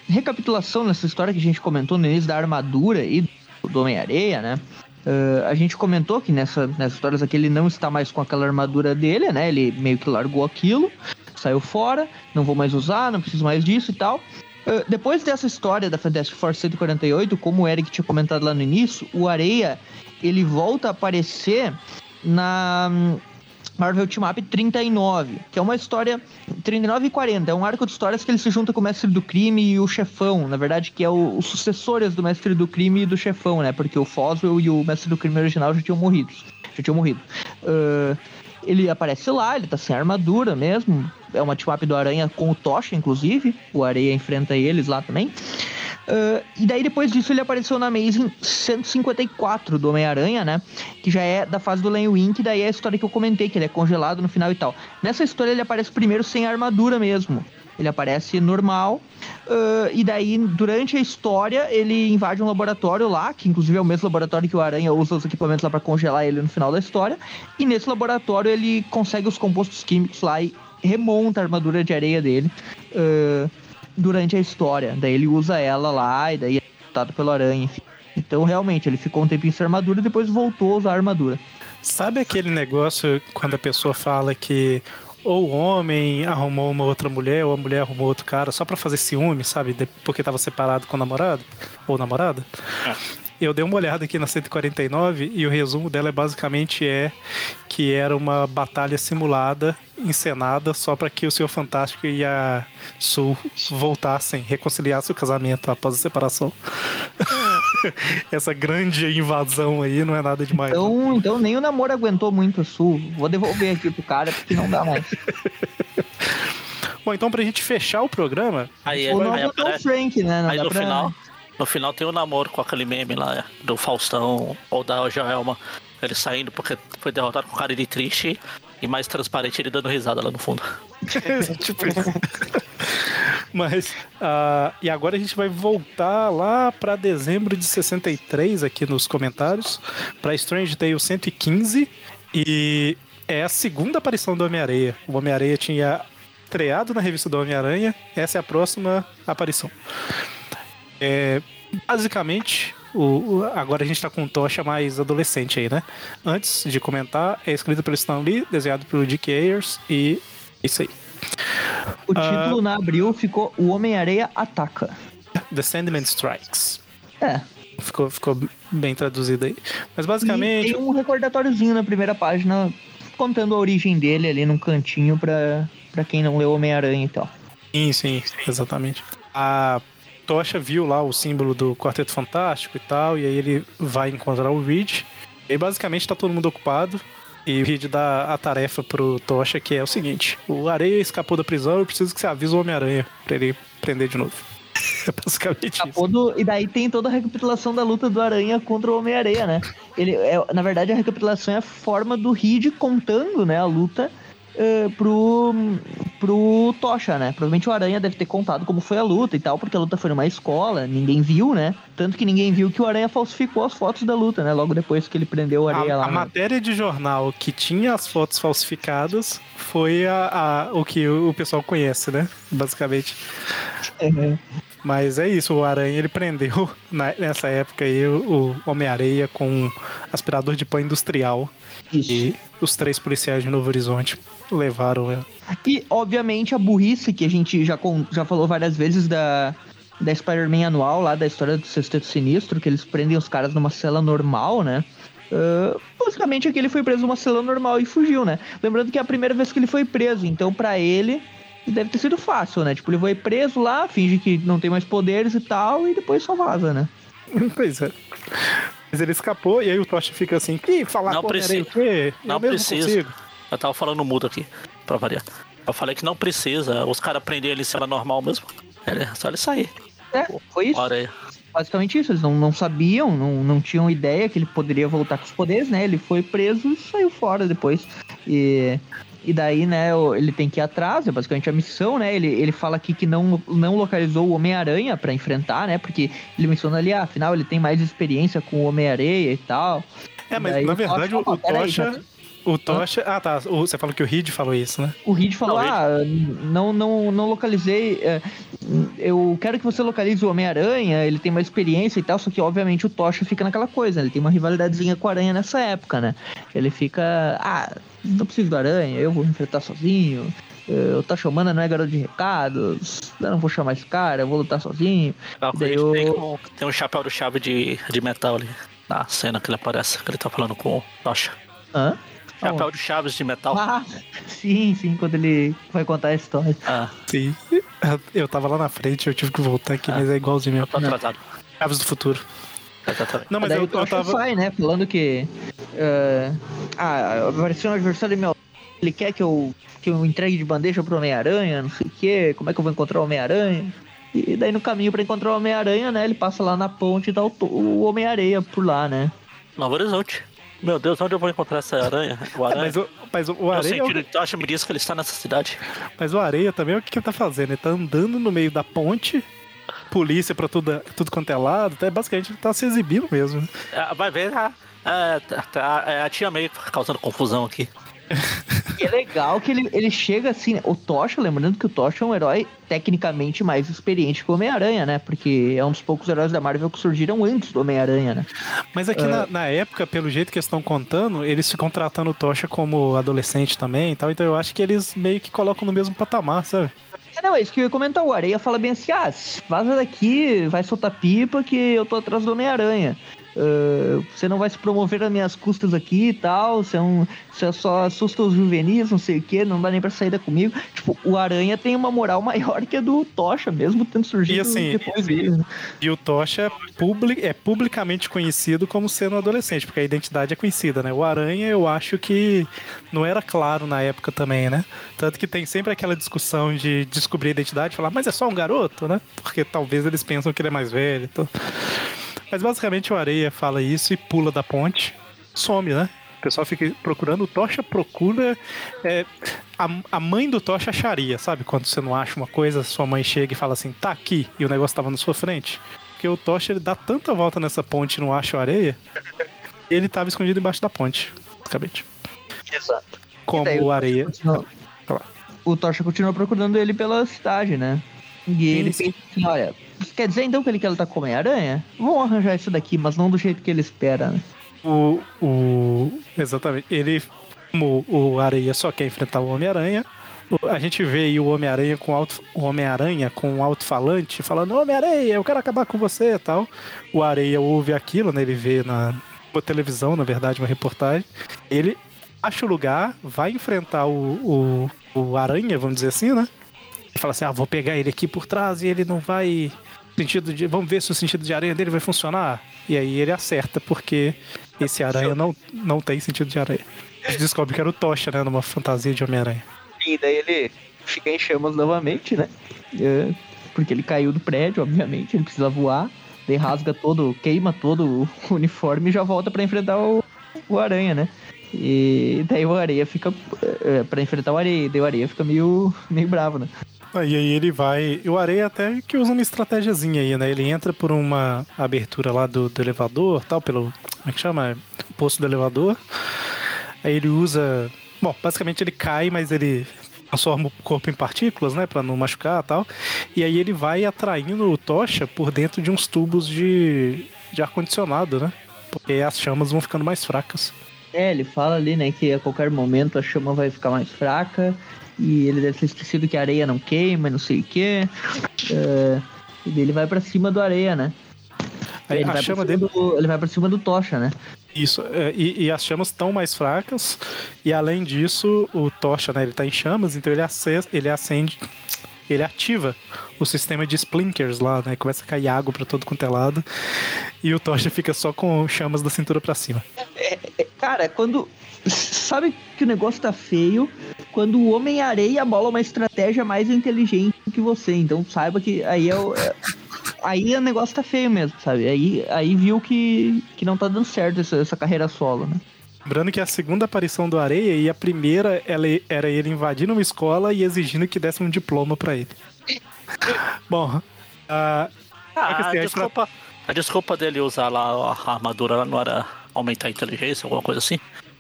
recapitulação nessa história que a gente comentou no início da armadura e do Homem-Areia, né? Ah, a gente comentou que nessa, nessas histórias aqui ele não está mais com aquela armadura dele, né? Ele meio que largou aquilo, saiu fora, não vou mais usar, não preciso mais disso e tal. Ah, depois dessa história da Fantastic Four 148, como o Eric tinha comentado lá no início, o Areia ele volta a aparecer na hum, Marvel Team Up 39, que é uma história 39 e 40, é um arco de histórias que ele se junta com o Mestre do Crime e o Chefão, na verdade que é o, os sucessores do Mestre do Crime e do Chefão, né? Porque o Foswell e o Mestre do Crime original já tinham morrido, já tinham morrido. Ah, ele aparece lá, ele tá sem armadura mesmo, é uma team up do Aranha com o Tocha, inclusive, o Areia enfrenta eles lá também. Ah, e daí depois disso ele apareceu na Amazing 154 do Homem-Aranha, né? Que já é da fase do Len que daí é a história que eu comentei, que ele é congelado no final e tal. Nessa história ele aparece primeiro sem armadura mesmo. Ele aparece normal. ah, e daí, durante a história, ele invade um laboratório lá, que inclusive é o mesmo laboratório que o Aranha usa os equipamentos lá pra congelar ele no final da história. E nesse laboratório ele consegue os compostos químicos lá e remonta a armadura de areia dele. ah, durante a história. Daí ele usa ela lá e daí é derrotado pelo aranha, enfim. Então, realmente, ele ficou um tempinho sem armadura e depois voltou a usar a armadura. Sabe aquele negócio quando a pessoa fala que ou o homem arrumou uma outra mulher, ou a mulher arrumou outro cara só pra fazer ciúme, sabe? Porque tava separado com o namorado ou namorada? Eu dei uma olhada aqui na 149 e o resumo dela é basicamente é que era uma batalha simulada, encenada, só pra que o Senhor Fantástico e a Sul voltassem, reconciliassem o casamento após a separação. Essa grande invasão aí não é nada demais. não. Então, então nem o namoro aguentou muito a Sul. Vou devolver aqui pro cara porque não dá mais. Bom, então pra gente fechar o programa, Aí, é, não aí botou o aparece. Frank, né? Não Aí dá no pra... final, no final tem o namoro com aquele meme lá é, do Faustão ou da Joelma. Ele saindo porque foi derrotado com cara de triste e mais transparente ele dando risada lá no fundo. tipo isso. Mas, ah, e agora a gente vai voltar lá pra dezembro de 63 aqui nos comentários, pra Strange Tale 115, e é a segunda aparição do Homem-Areia. O Homem-Areia tinha estreado na revista do Homem-Aranha, essa é a próxima aparição. É, basicamente, o, o- agora a gente tá com um tocha mais adolescente aí, né? Antes de comentar, é escrito pelo Stan Lee, desenhado pelo Dick Ayers e isso aí. O título na abril ficou O Homem-Areia Ataca. The Sandman Strikes. É. Ficou, ficou bem traduzido aí. Mas E basicamente, tem um recordatóriozinho na primeira página contando a origem dele ali num cantinho pra, pra quem não leu Homem-Aranha e tal. sim, sim, exatamente. A Tocha viu lá o símbolo do Quarteto Fantástico e tal, e aí ele vai encontrar o Reed. E basicamente tá todo mundo ocupado. E o Reed dá a tarefa pro Tocha, que é o seguinte: o Areia escapou da prisão, eu preciso que você avise o Homem-Aranha pra ele prender de novo. É basicamente isso. Do- e daí tem toda a recapitulação da luta do Aranha contra o Homem-Areia, né? Ele, é, na verdade, a recapitulação é a forma do Reed contando, né, a luta eh, pro, pro Tocha, né? Provavelmente o Aranha deve ter contado como foi a luta e tal, porque a luta foi numa escola, ninguém viu, né? Tanto que ninguém viu que o Aranha falsificou as fotos da luta, né? Logo depois que ele prendeu o Areia A, lá. a né? matéria de jornal que tinha as fotos falsificadas foi a, a- o que o pessoal conhece, né? Basicamente. Uhum. Mas é isso, o Aranha ele prendeu na- nessa época aí o, o Homem-Areia com aspirador de pó industrial. Isso. E os três policiais de Novo Horizonte levaram ela. E, obviamente, a burrice que a gente já, já falou várias vezes da, da Spider-Man anual, lá da história do Sexteto Sinistro, que eles prendem os caras numa cela normal, né? Uh, basicamente aqui ele foi preso numa cela normal e fugiu, né? Lembrando que é a primeira vez que ele foi preso, então para ele deve ter sido fácil, né? Tipo, ele foi preso lá, finge que não tem mais poderes e tal, e depois só vaza, né? Pois é. Mas ele escapou e aí o Tocha fica assim, que falar Não com o precisa. Homem-Aranha o quê? Não precisa. consigo. Eu tava falando mudo aqui, pra variar. Eu falei que não precisa, os caras prenderem ele em cela normal mesmo. É só ele sair. É, foi isso. Olha aí. Basicamente isso. Eles não, não sabiam, não, não tinham ideia que ele poderia voltar com os poderes, né? Ele foi preso e saiu fora depois. E, e daí, né, ele tem que ir atrás, é basicamente a missão, né? Ele, ele fala aqui que não, não localizou o Homem-Aranha pra enfrentar, né? Porque ele menciona ali, ah, afinal, ele tem mais experiência com o Homem-Areia e tal. É, mas Daí na verdade o, o "Peraí, Tocha. O Tocha. Ah, tá. o- você falou que o Reed falou isso, né? O Reed falou: Não, Ah, não, não, não localizei. é, eu quero que você localize o Homem-Aranha, ele tem uma experiência e tal, só que obviamente o Tocha fica naquela coisa, ele tem uma rivalidadezinha com o Aranha nessa época, né? Ele fica, ah, não preciso do Aranha, eu vou enfrentar sozinho. eh, O Tocha Humana não é garoto de recados, eu não vou chamar esse cara, eu vou lutar sozinho. Ah, Daí ele tem, eu- como- tem um chapéu do chave de, de metal ali. Na cena que ele aparece, que ele tá falando com o Tocha. Hã? Chapéu de chaves de metal. Ah, sim, sim, quando ele vai contar a história. Ah, Sim. Eu tava lá na frente, eu tive que voltar aqui, Ah. mas é igualzinho mesmo. atrasado. Chaves do futuro. Exatamente. Não, mas Daí eu, eu tava. sai, né? Falando que. eh, ah, apareceu um adversário meu. Ele quer que eu, que eu entregue de bandeja pro Homem-Aranha, não sei o quê. Como é que eu vou encontrar o Homem-Aranha? E daí no caminho pra encontrar o Homem-Aranha, né? Ele passa lá na ponte e dá o, o Homem-Areia por lá, né? Novo Horizonte. Meu Deus, onde eu vou encontrar essa aranha? O É, aranha. mas, o, mas o, o Areia. é o- de Tocha me diz que ele está nessa cidade. Mas o Areia também, o que ele tá fazendo? Ele tá andando no meio da ponte, polícia pra tudo, tudo quanto é lado, até basicamente ele tá se exibindo mesmo. Ah, Vai ver, é, tá- tá- é a tia May causando confusão aqui. E é legal que ele, ele chega assim, né? o Tocha, lembrando que o Tocha é um herói tecnicamente mais experiente que o Homem-Aranha, né? Porque é um dos poucos heróis da Marvel que surgiram antes do Homem-Aranha, né? Mas aqui na, na época, pelo jeito que eles estão contando, eles ficam tratando o Tocha como adolescente também e tal, então eu acho que eles meio que colocam no mesmo patamar, sabe? É, não, é isso que eu ia comentar. O Areia fala bem assim: ah, vaza daqui, vai soltar pipa que eu tô atrás do Homem-Aranha. Ah, você não vai se promover nas minhas custas aqui e tal. Você, é um, você só assusta os juvenis, não sei o que, não dá nem pra saída comigo. Tipo, o Aranha tem uma moral maior que a do Tocha, mesmo tendo surgido E assim, depois dele. né? E o Tocha é, é publicamente conhecido como sendo um adolescente, porque a identidade é conhecida, né? O Aranha, eu acho que não era claro na época também, né? Tanto que tem sempre aquela discussão de descobrir a identidade falar, mas é só um garoto, né? Porque talvez eles pensam que ele é mais velho. Então... Mas basicamente o Areia fala isso e pula da ponte, some, né? O pessoal fica procurando, o Tocha procura. é, a, a mãe do Tocha acharia, sabe? Quando você não acha uma coisa, sua mãe chega e fala assim, tá aqui, e o negócio tava na sua frente. Porque o Tocha ele dá tanta volta nessa ponte e não acha o areia, ele tava escondido embaixo da ponte, basicamente. Exato. Como daí o areia. Continua-. O Tocha continua procurando ele pela cidade, né? E ele Sim, pensa assim: olha, quer dizer então que ele quer lutar com Homem-Aranha? Vamos arranjar isso daqui, mas não do jeito que ele espera, né? O, o. Exatamente. Ele. Como o Areia só quer enfrentar o Homem-Aranha. A gente vê aí o Homem-Aranha com alto, o Homem-Aranha com um alto-falante falando, Homem-Aranha, eu quero acabar com você e tal. O Areia ouve aquilo, né? Ele vê na, na televisão, na verdade, uma reportagem. Ele acha o lugar, vai enfrentar o, o, o Aranha, vamos dizer assim, né? Fala assim, ah, vou pegar ele aqui por trás e ele não vai. Sentido de. Vamos ver se o sentido de aranha dele vai funcionar. E aí ele acerta, porque esse aranha não, não tem sentido de aranha. A gente descobre que era o Tocha, né? Numa fantasia de Homem-Aranha. E daí ele fica em chamas novamente, né? É, porque ele caiu do prédio, obviamente, ele precisa voar. Daí rasga todo, queima todo o uniforme e já volta pra enfrentar o, o Aranha, né? E daí o Areia fica. É, pra enfrentar o Areia, daí o Areia fica meio, meio bravo, né? E aí ele vai. E o Areia até que usa uma estratégiazinha aí, né? Ele entra por uma abertura lá do, do elevador, tal, pelo. Como é que chama? Posto do elevador. Aí ele usa. Bom, basicamente ele cai, mas ele transforma o corpo em partículas, né? Pra não machucar e tal. E aí ele vai atraindo o Tocha por dentro de uns tubos de, de ar-condicionado, né? Porque as chamas vão ficando mais fracas. É, ele fala ali, né, que a qualquer momento a chama vai ficar mais fraca e ele deve ter esquecido que a areia não queima, não sei o quê. É, E daí ele vai pra cima do areia, né? Aí ele, a vai chama dele. do, ele vai pra cima do Tocha, né? Isso, é, e, e as chamas estão mais fracas, e além disso, o Tocha, né, ele tá em chamas, então ele, acessa, ele acende, ele ativa o sistema de splinkers lá, né, começa a cair água pra todo quanto é lado, e o Tocha fica só com chamas da cintura pra cima. É, Cara, quando. Sabe que o negócio tá feio quando o Homem-Areia bola uma estratégia mais inteligente que você. Então saiba que aí é o. é- Aí o negócio tá feio mesmo, sabe? Aí, aí viu que, que não tá dando certo essa, essa carreira solo, né? Lembrando que a segunda aparição do Areia e a primeira ela era ele invadindo uma escola e exigindo que desse um diploma pra ele. Bom, a, Ah, É a a desculpa, a desculpa dele usar lá a armadura não era aumentar a inteligência, alguma coisa assim?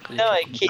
Não, é que-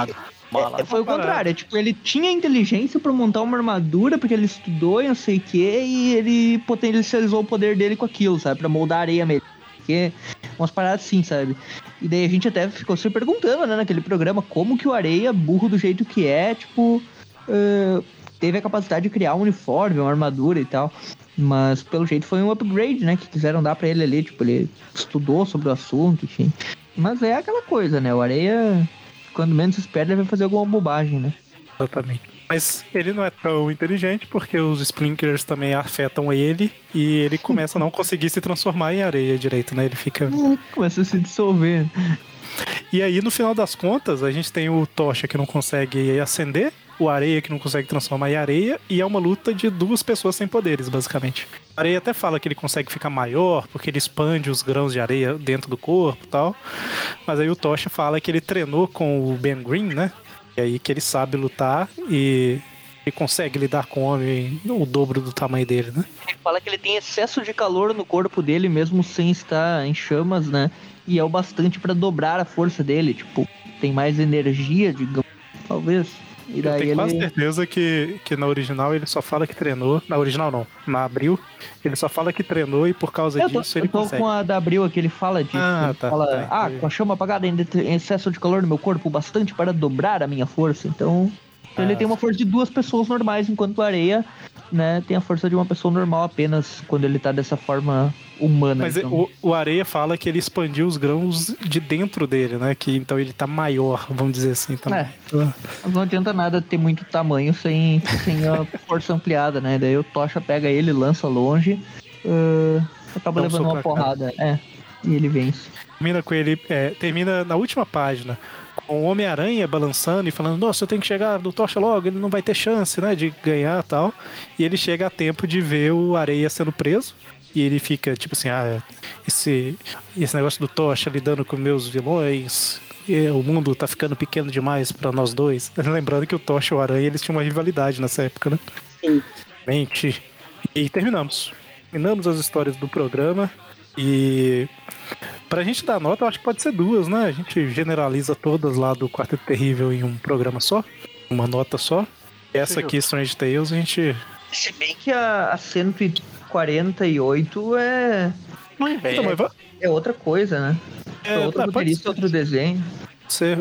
Mala. É, foi o contrário, é, tipo, ele tinha inteligência pra montar uma armadura, porque ele estudou e não sei o que, e ele potencializou o poder dele com aquilo, sabe? Pra moldar a areia mesmo. Porque umas paradas assim, sabe? E daí a gente até ficou se perguntando, né, naquele programa, como que o areia, burro do jeito que é, tipo, eh, teve a capacidade de criar um uniforme, uma armadura e tal. Mas pelo jeito foi um upgrade, né? Que quiseram dar pra ele ali, tipo, ele estudou sobre o assunto, enfim. Mas é aquela coisa, né? O areia, quando menos espera, ele vai fazer alguma bobagem, né? Exatamente. Mas ele não é tão inteligente porque os Splinkers também afetam ele e ele começa a não conseguir se transformar em areia direito, né? Ele fica. Começa a se dissolver. E aí, no final das contas, a gente tem o Tocha que não consegue acender, o Areia que não consegue transformar em areia, e é uma luta de duas pessoas sem poderes, basicamente. O Areia até fala que ele consegue ficar maior porque ele expande os grãos de areia dentro do corpo e tal. Mas aí o Tocha fala que ele treinou com o Ben Green, né? E aí que ele sabe lutar e ele consegue lidar com o homem o dobro do tamanho dele, né? Ele fala que ele tem excesso de calor no corpo dele, mesmo sem estar em chamas, né? E é o bastante pra dobrar a força dele. Tipo, tem mais energia, digamos, talvez. E Eu daí tenho quase ele. certeza que, que na original ele só fala que treinou. Na original não, na Abril, ele só fala que treinou e por causa Eu tô, disso ele eu tô consegue. com a da Abril aqui, ele fala disso. Ah, ele tá, fala, tá, ah, com a chama apagada em excesso de calor no meu corpo, bastante para dobrar a minha força. Então, então ele Ah. tem uma força de duas pessoas normais, enquanto a areia, né, tem a força de uma pessoa normal apenas quando ele tá dessa forma humana. Mas então. o, o Areia fala que ele expandiu os grãos de dentro dele, né? Que então ele tá maior, vamos dizer assim também. É. Então, Mas não adianta nada ter muito tamanho sem, sem a força ampliada, né? Daí o Tocha pega ele, lança longe, ah, acaba Dá um levando soco uma na cara. porrada. É, e ele vence. termina com ele. é, termina na última página. Com o Homem-Aranha balançando e falando, nossa, eu tenho que chegar do Tocha logo, ele não vai ter chance, né, de ganhar e tal. E ele chega a tempo de ver o Areia sendo preso. E ele fica, tipo assim, ah, esse, esse negócio do Tocha lidando com meus vilões. e o mundo tá ficando pequeno demais pra nós dois. Lembrando que o Tocha e o Aranha, eles tinham uma rivalidade nessa época, né? Sim. Mente. E terminamos. Terminamos as histórias do programa. E pra gente dar nota, eu acho que pode ser duas, né? A gente generaliza todas lá do Quarteto Terrível em um programa só, uma nota só. E essa aqui, Strange Tales, a gente. Se bem que a, a 148 é, Muito bem. Então, é outra coisa, né? É, outro tá, roteirista, outro desenho.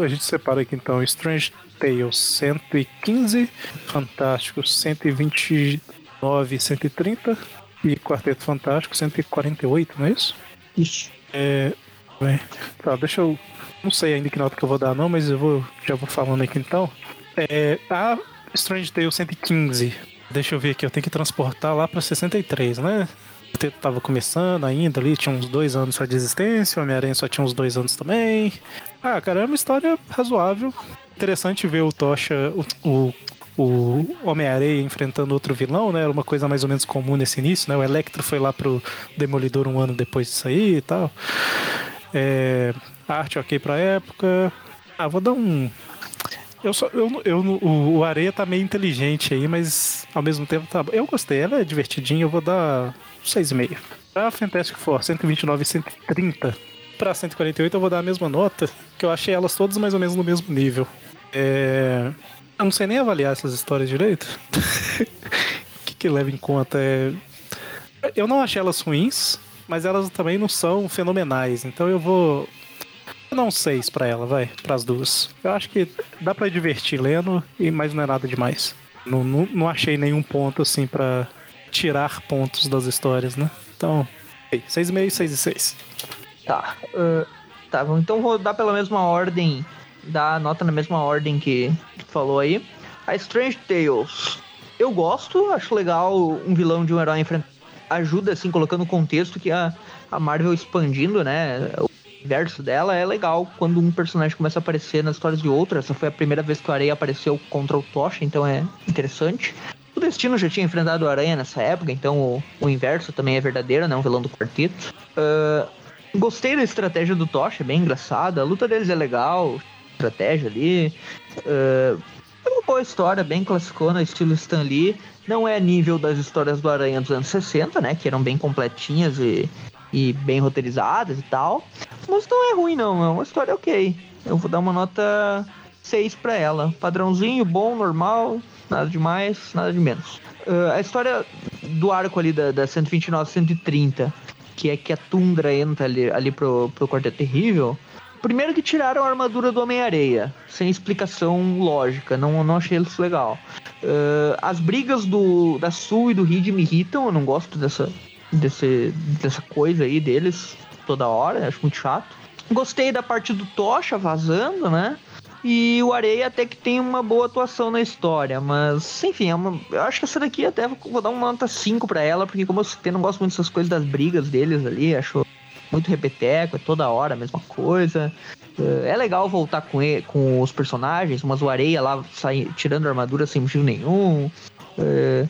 A gente separa aqui então Strange Tales 115, Fantástico 129 130 e Quarteto Fantástico 148, não é isso? Ixi. É. Bem, tá, deixa eu. Não sei ainda que nota que eu vou dar, não, mas eu vou. Já vou falando aqui então. É. A Strange Tale 115. Deixa eu ver aqui, eu tenho que transportar lá pra 63, né? O tempo tava começando ainda ali, tinha uns dois anos só de existência, o Homem-Aranha só tinha uns dois anos também. Ah, cara, é uma história razoável. Interessante ver o Tocha, o, o, o Homem-Areia enfrentando outro vilão, né? Era uma coisa mais ou menos comum nesse início, né? O Electro foi lá pro Demolidor um ano depois disso aí e tal. É, arte ok pra época. Ah, vou dar um. Eu só, eu, eu, o, o Areia tá meio inteligente aí, mas ao mesmo tempo tá. Eu gostei, ela é divertidinha, eu vou dar 6,5. Pra Fantastic Four, 129 e 130. Pra 148 eu vou dar a mesma nota, que eu achei elas todas mais ou menos no mesmo nível. É... Eu não sei nem avaliar essas histórias direito. O que, que leva em conta? É... Eu não achei elas ruins, mas elas também não são fenomenais. Então eu vou. Eu um 6 pra ela, vai, pras duas. Eu acho que dá pra divertir lendo, e mas não é nada demais. Não, não, não achei nenhum ponto assim pra tirar pontos das histórias, né? Então, 6,5, 6 e 6. Tá. Uh, tá, então vou dar pela mesma ordem, dar a nota na mesma ordem que, tu falou aí. A Strange Tales. Eu gosto, acho legal um vilão de um herói enfrentar. Ajuda, assim, colocando o contexto que a, a Marvel expandindo, né? O universo dela é legal quando um personagem começa a aparecer nas histórias de outro. Essa foi a primeira vez que o Areia apareceu contra o Tocha, então é interessante. O Destino já tinha enfrentado o Aranha nessa época, então o, o inverso também é verdadeiro, né? Um vilão do quarteto. Uh, gostei da estratégia do Tocha, é bem engraçada. A luta deles é legal, estratégia ali. Uh, é uma boa história, bem classicona, estilo Stan Lee. Não é nível das histórias do Aranha dos anos 60, né? Que eram bem completinhas e, e bem roteirizadas e tal. Mas não é ruim, não. É uma história ok. Eu vou dar uma nota 6 para ela. Padrãozinho, bom, normal, nada demais, nada de menos. Uh, a história do arco ali da, da 129 130, que é que a Tundra entra ali, ali pro, pro Quarteto Terrível, Primeiro que tiraram a armadura do Homem-Areia, sem explicação lógica, não, não achei isso legal. Uh, as brigas do, da Sul e do Reed me irritam, eu não gosto dessa, desse, dessa coisa aí deles toda hora, acho muito chato. Gostei da parte do Tocha vazando, né? E o Areia até que tem uma boa atuação na história, mas enfim, é uma, eu acho que essa daqui até vou dar uma nota 5 para ela, porque como eu citei, não gosto muito dessas coisas das brigas deles ali, acho muito repeteco, é toda hora a mesma coisa. É, é legal voltar com, ele, com os personagens, umas areia lá sai, tirando armadura sem motivo nenhum. É,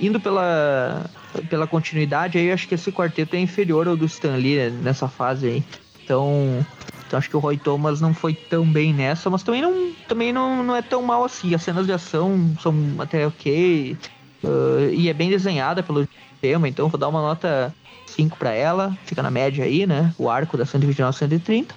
indo pela, pela continuidade, aí acho que esse quarteto é inferior ao do Stan Lee nessa fase aí. Então, então acho que o Roy Thomas não foi tão bem nessa, mas também não, também não, não é tão mal assim. As cenas de ação são até ok. Uh, e é bem desenhada pelo tema, então vou dar uma nota 5 para ela, fica na média aí, né? O arco da 129 130.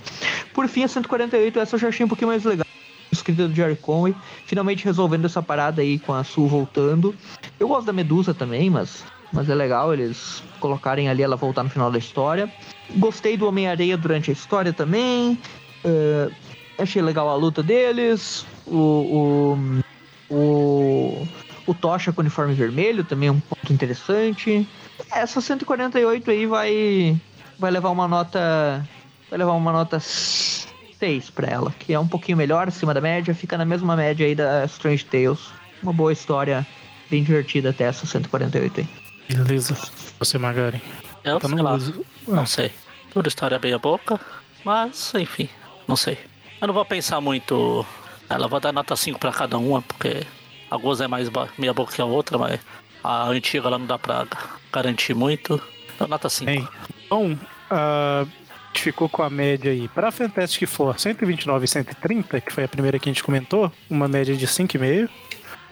Por fim, a 148, essa eu já achei um pouquinho mais legal. Escrita do Jerry Conway, finalmente resolvendo essa parada aí com a Sul voltando. Eu gosto da Medusa também, mas, mas é legal eles colocarem ali ela voltar no final da história. Gostei do Homem-Areia durante a história também. Uh, achei legal a luta deles. O, o, o, o Tocha com o uniforme vermelho também é um ponto interessante. Essa 148 aí vai vai levar uma nota vai levar uma nota 6 para ela, que é um pouquinho melhor acima da média, fica na mesma média aí da Strange Tales. Uma boa história, bem divertida até essa 148 aí. Beleza. Você, Magari. Eu tá sei lá, não sei. Toda história bem a boca, mas enfim, não sei. Eu não vou pensar muito. Ela vai dar nota 5 para cada uma, porque algumas é mais meia boca que a outra, mas a antiga lá não dá pra garantir muito. Então, nota 5. Bem, então, uh, a gente ficou com a média aí. Para Fantastic Four 129 e 130, que foi a primeira que a gente comentou, uma média de 5,5.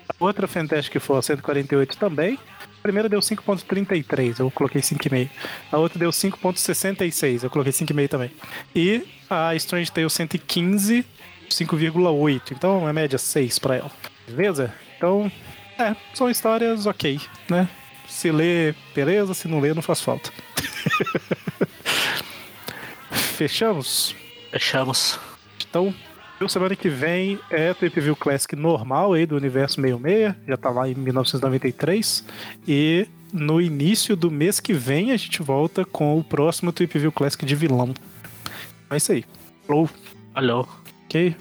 A outra Fantastic Four 148 também. A primeira deu 5.33, eu coloquei 5,5. A outra deu 5.66, eu coloquei 5,5 também. E a Strange Tale 115, 5,8. Então, a média 6 para ela. Beleza? Então, é, são histórias ok, né? Se lê, beleza, se não lê, não faz falta. Fechamos? Fechamos. Então, semana que vem é Trip View Classic normal aí do universo 66, já tá lá em 1993. E no início do mês que vem a gente volta com o próximo Trip View Classic de vilão. É isso aí. Falou. Alô. Ok?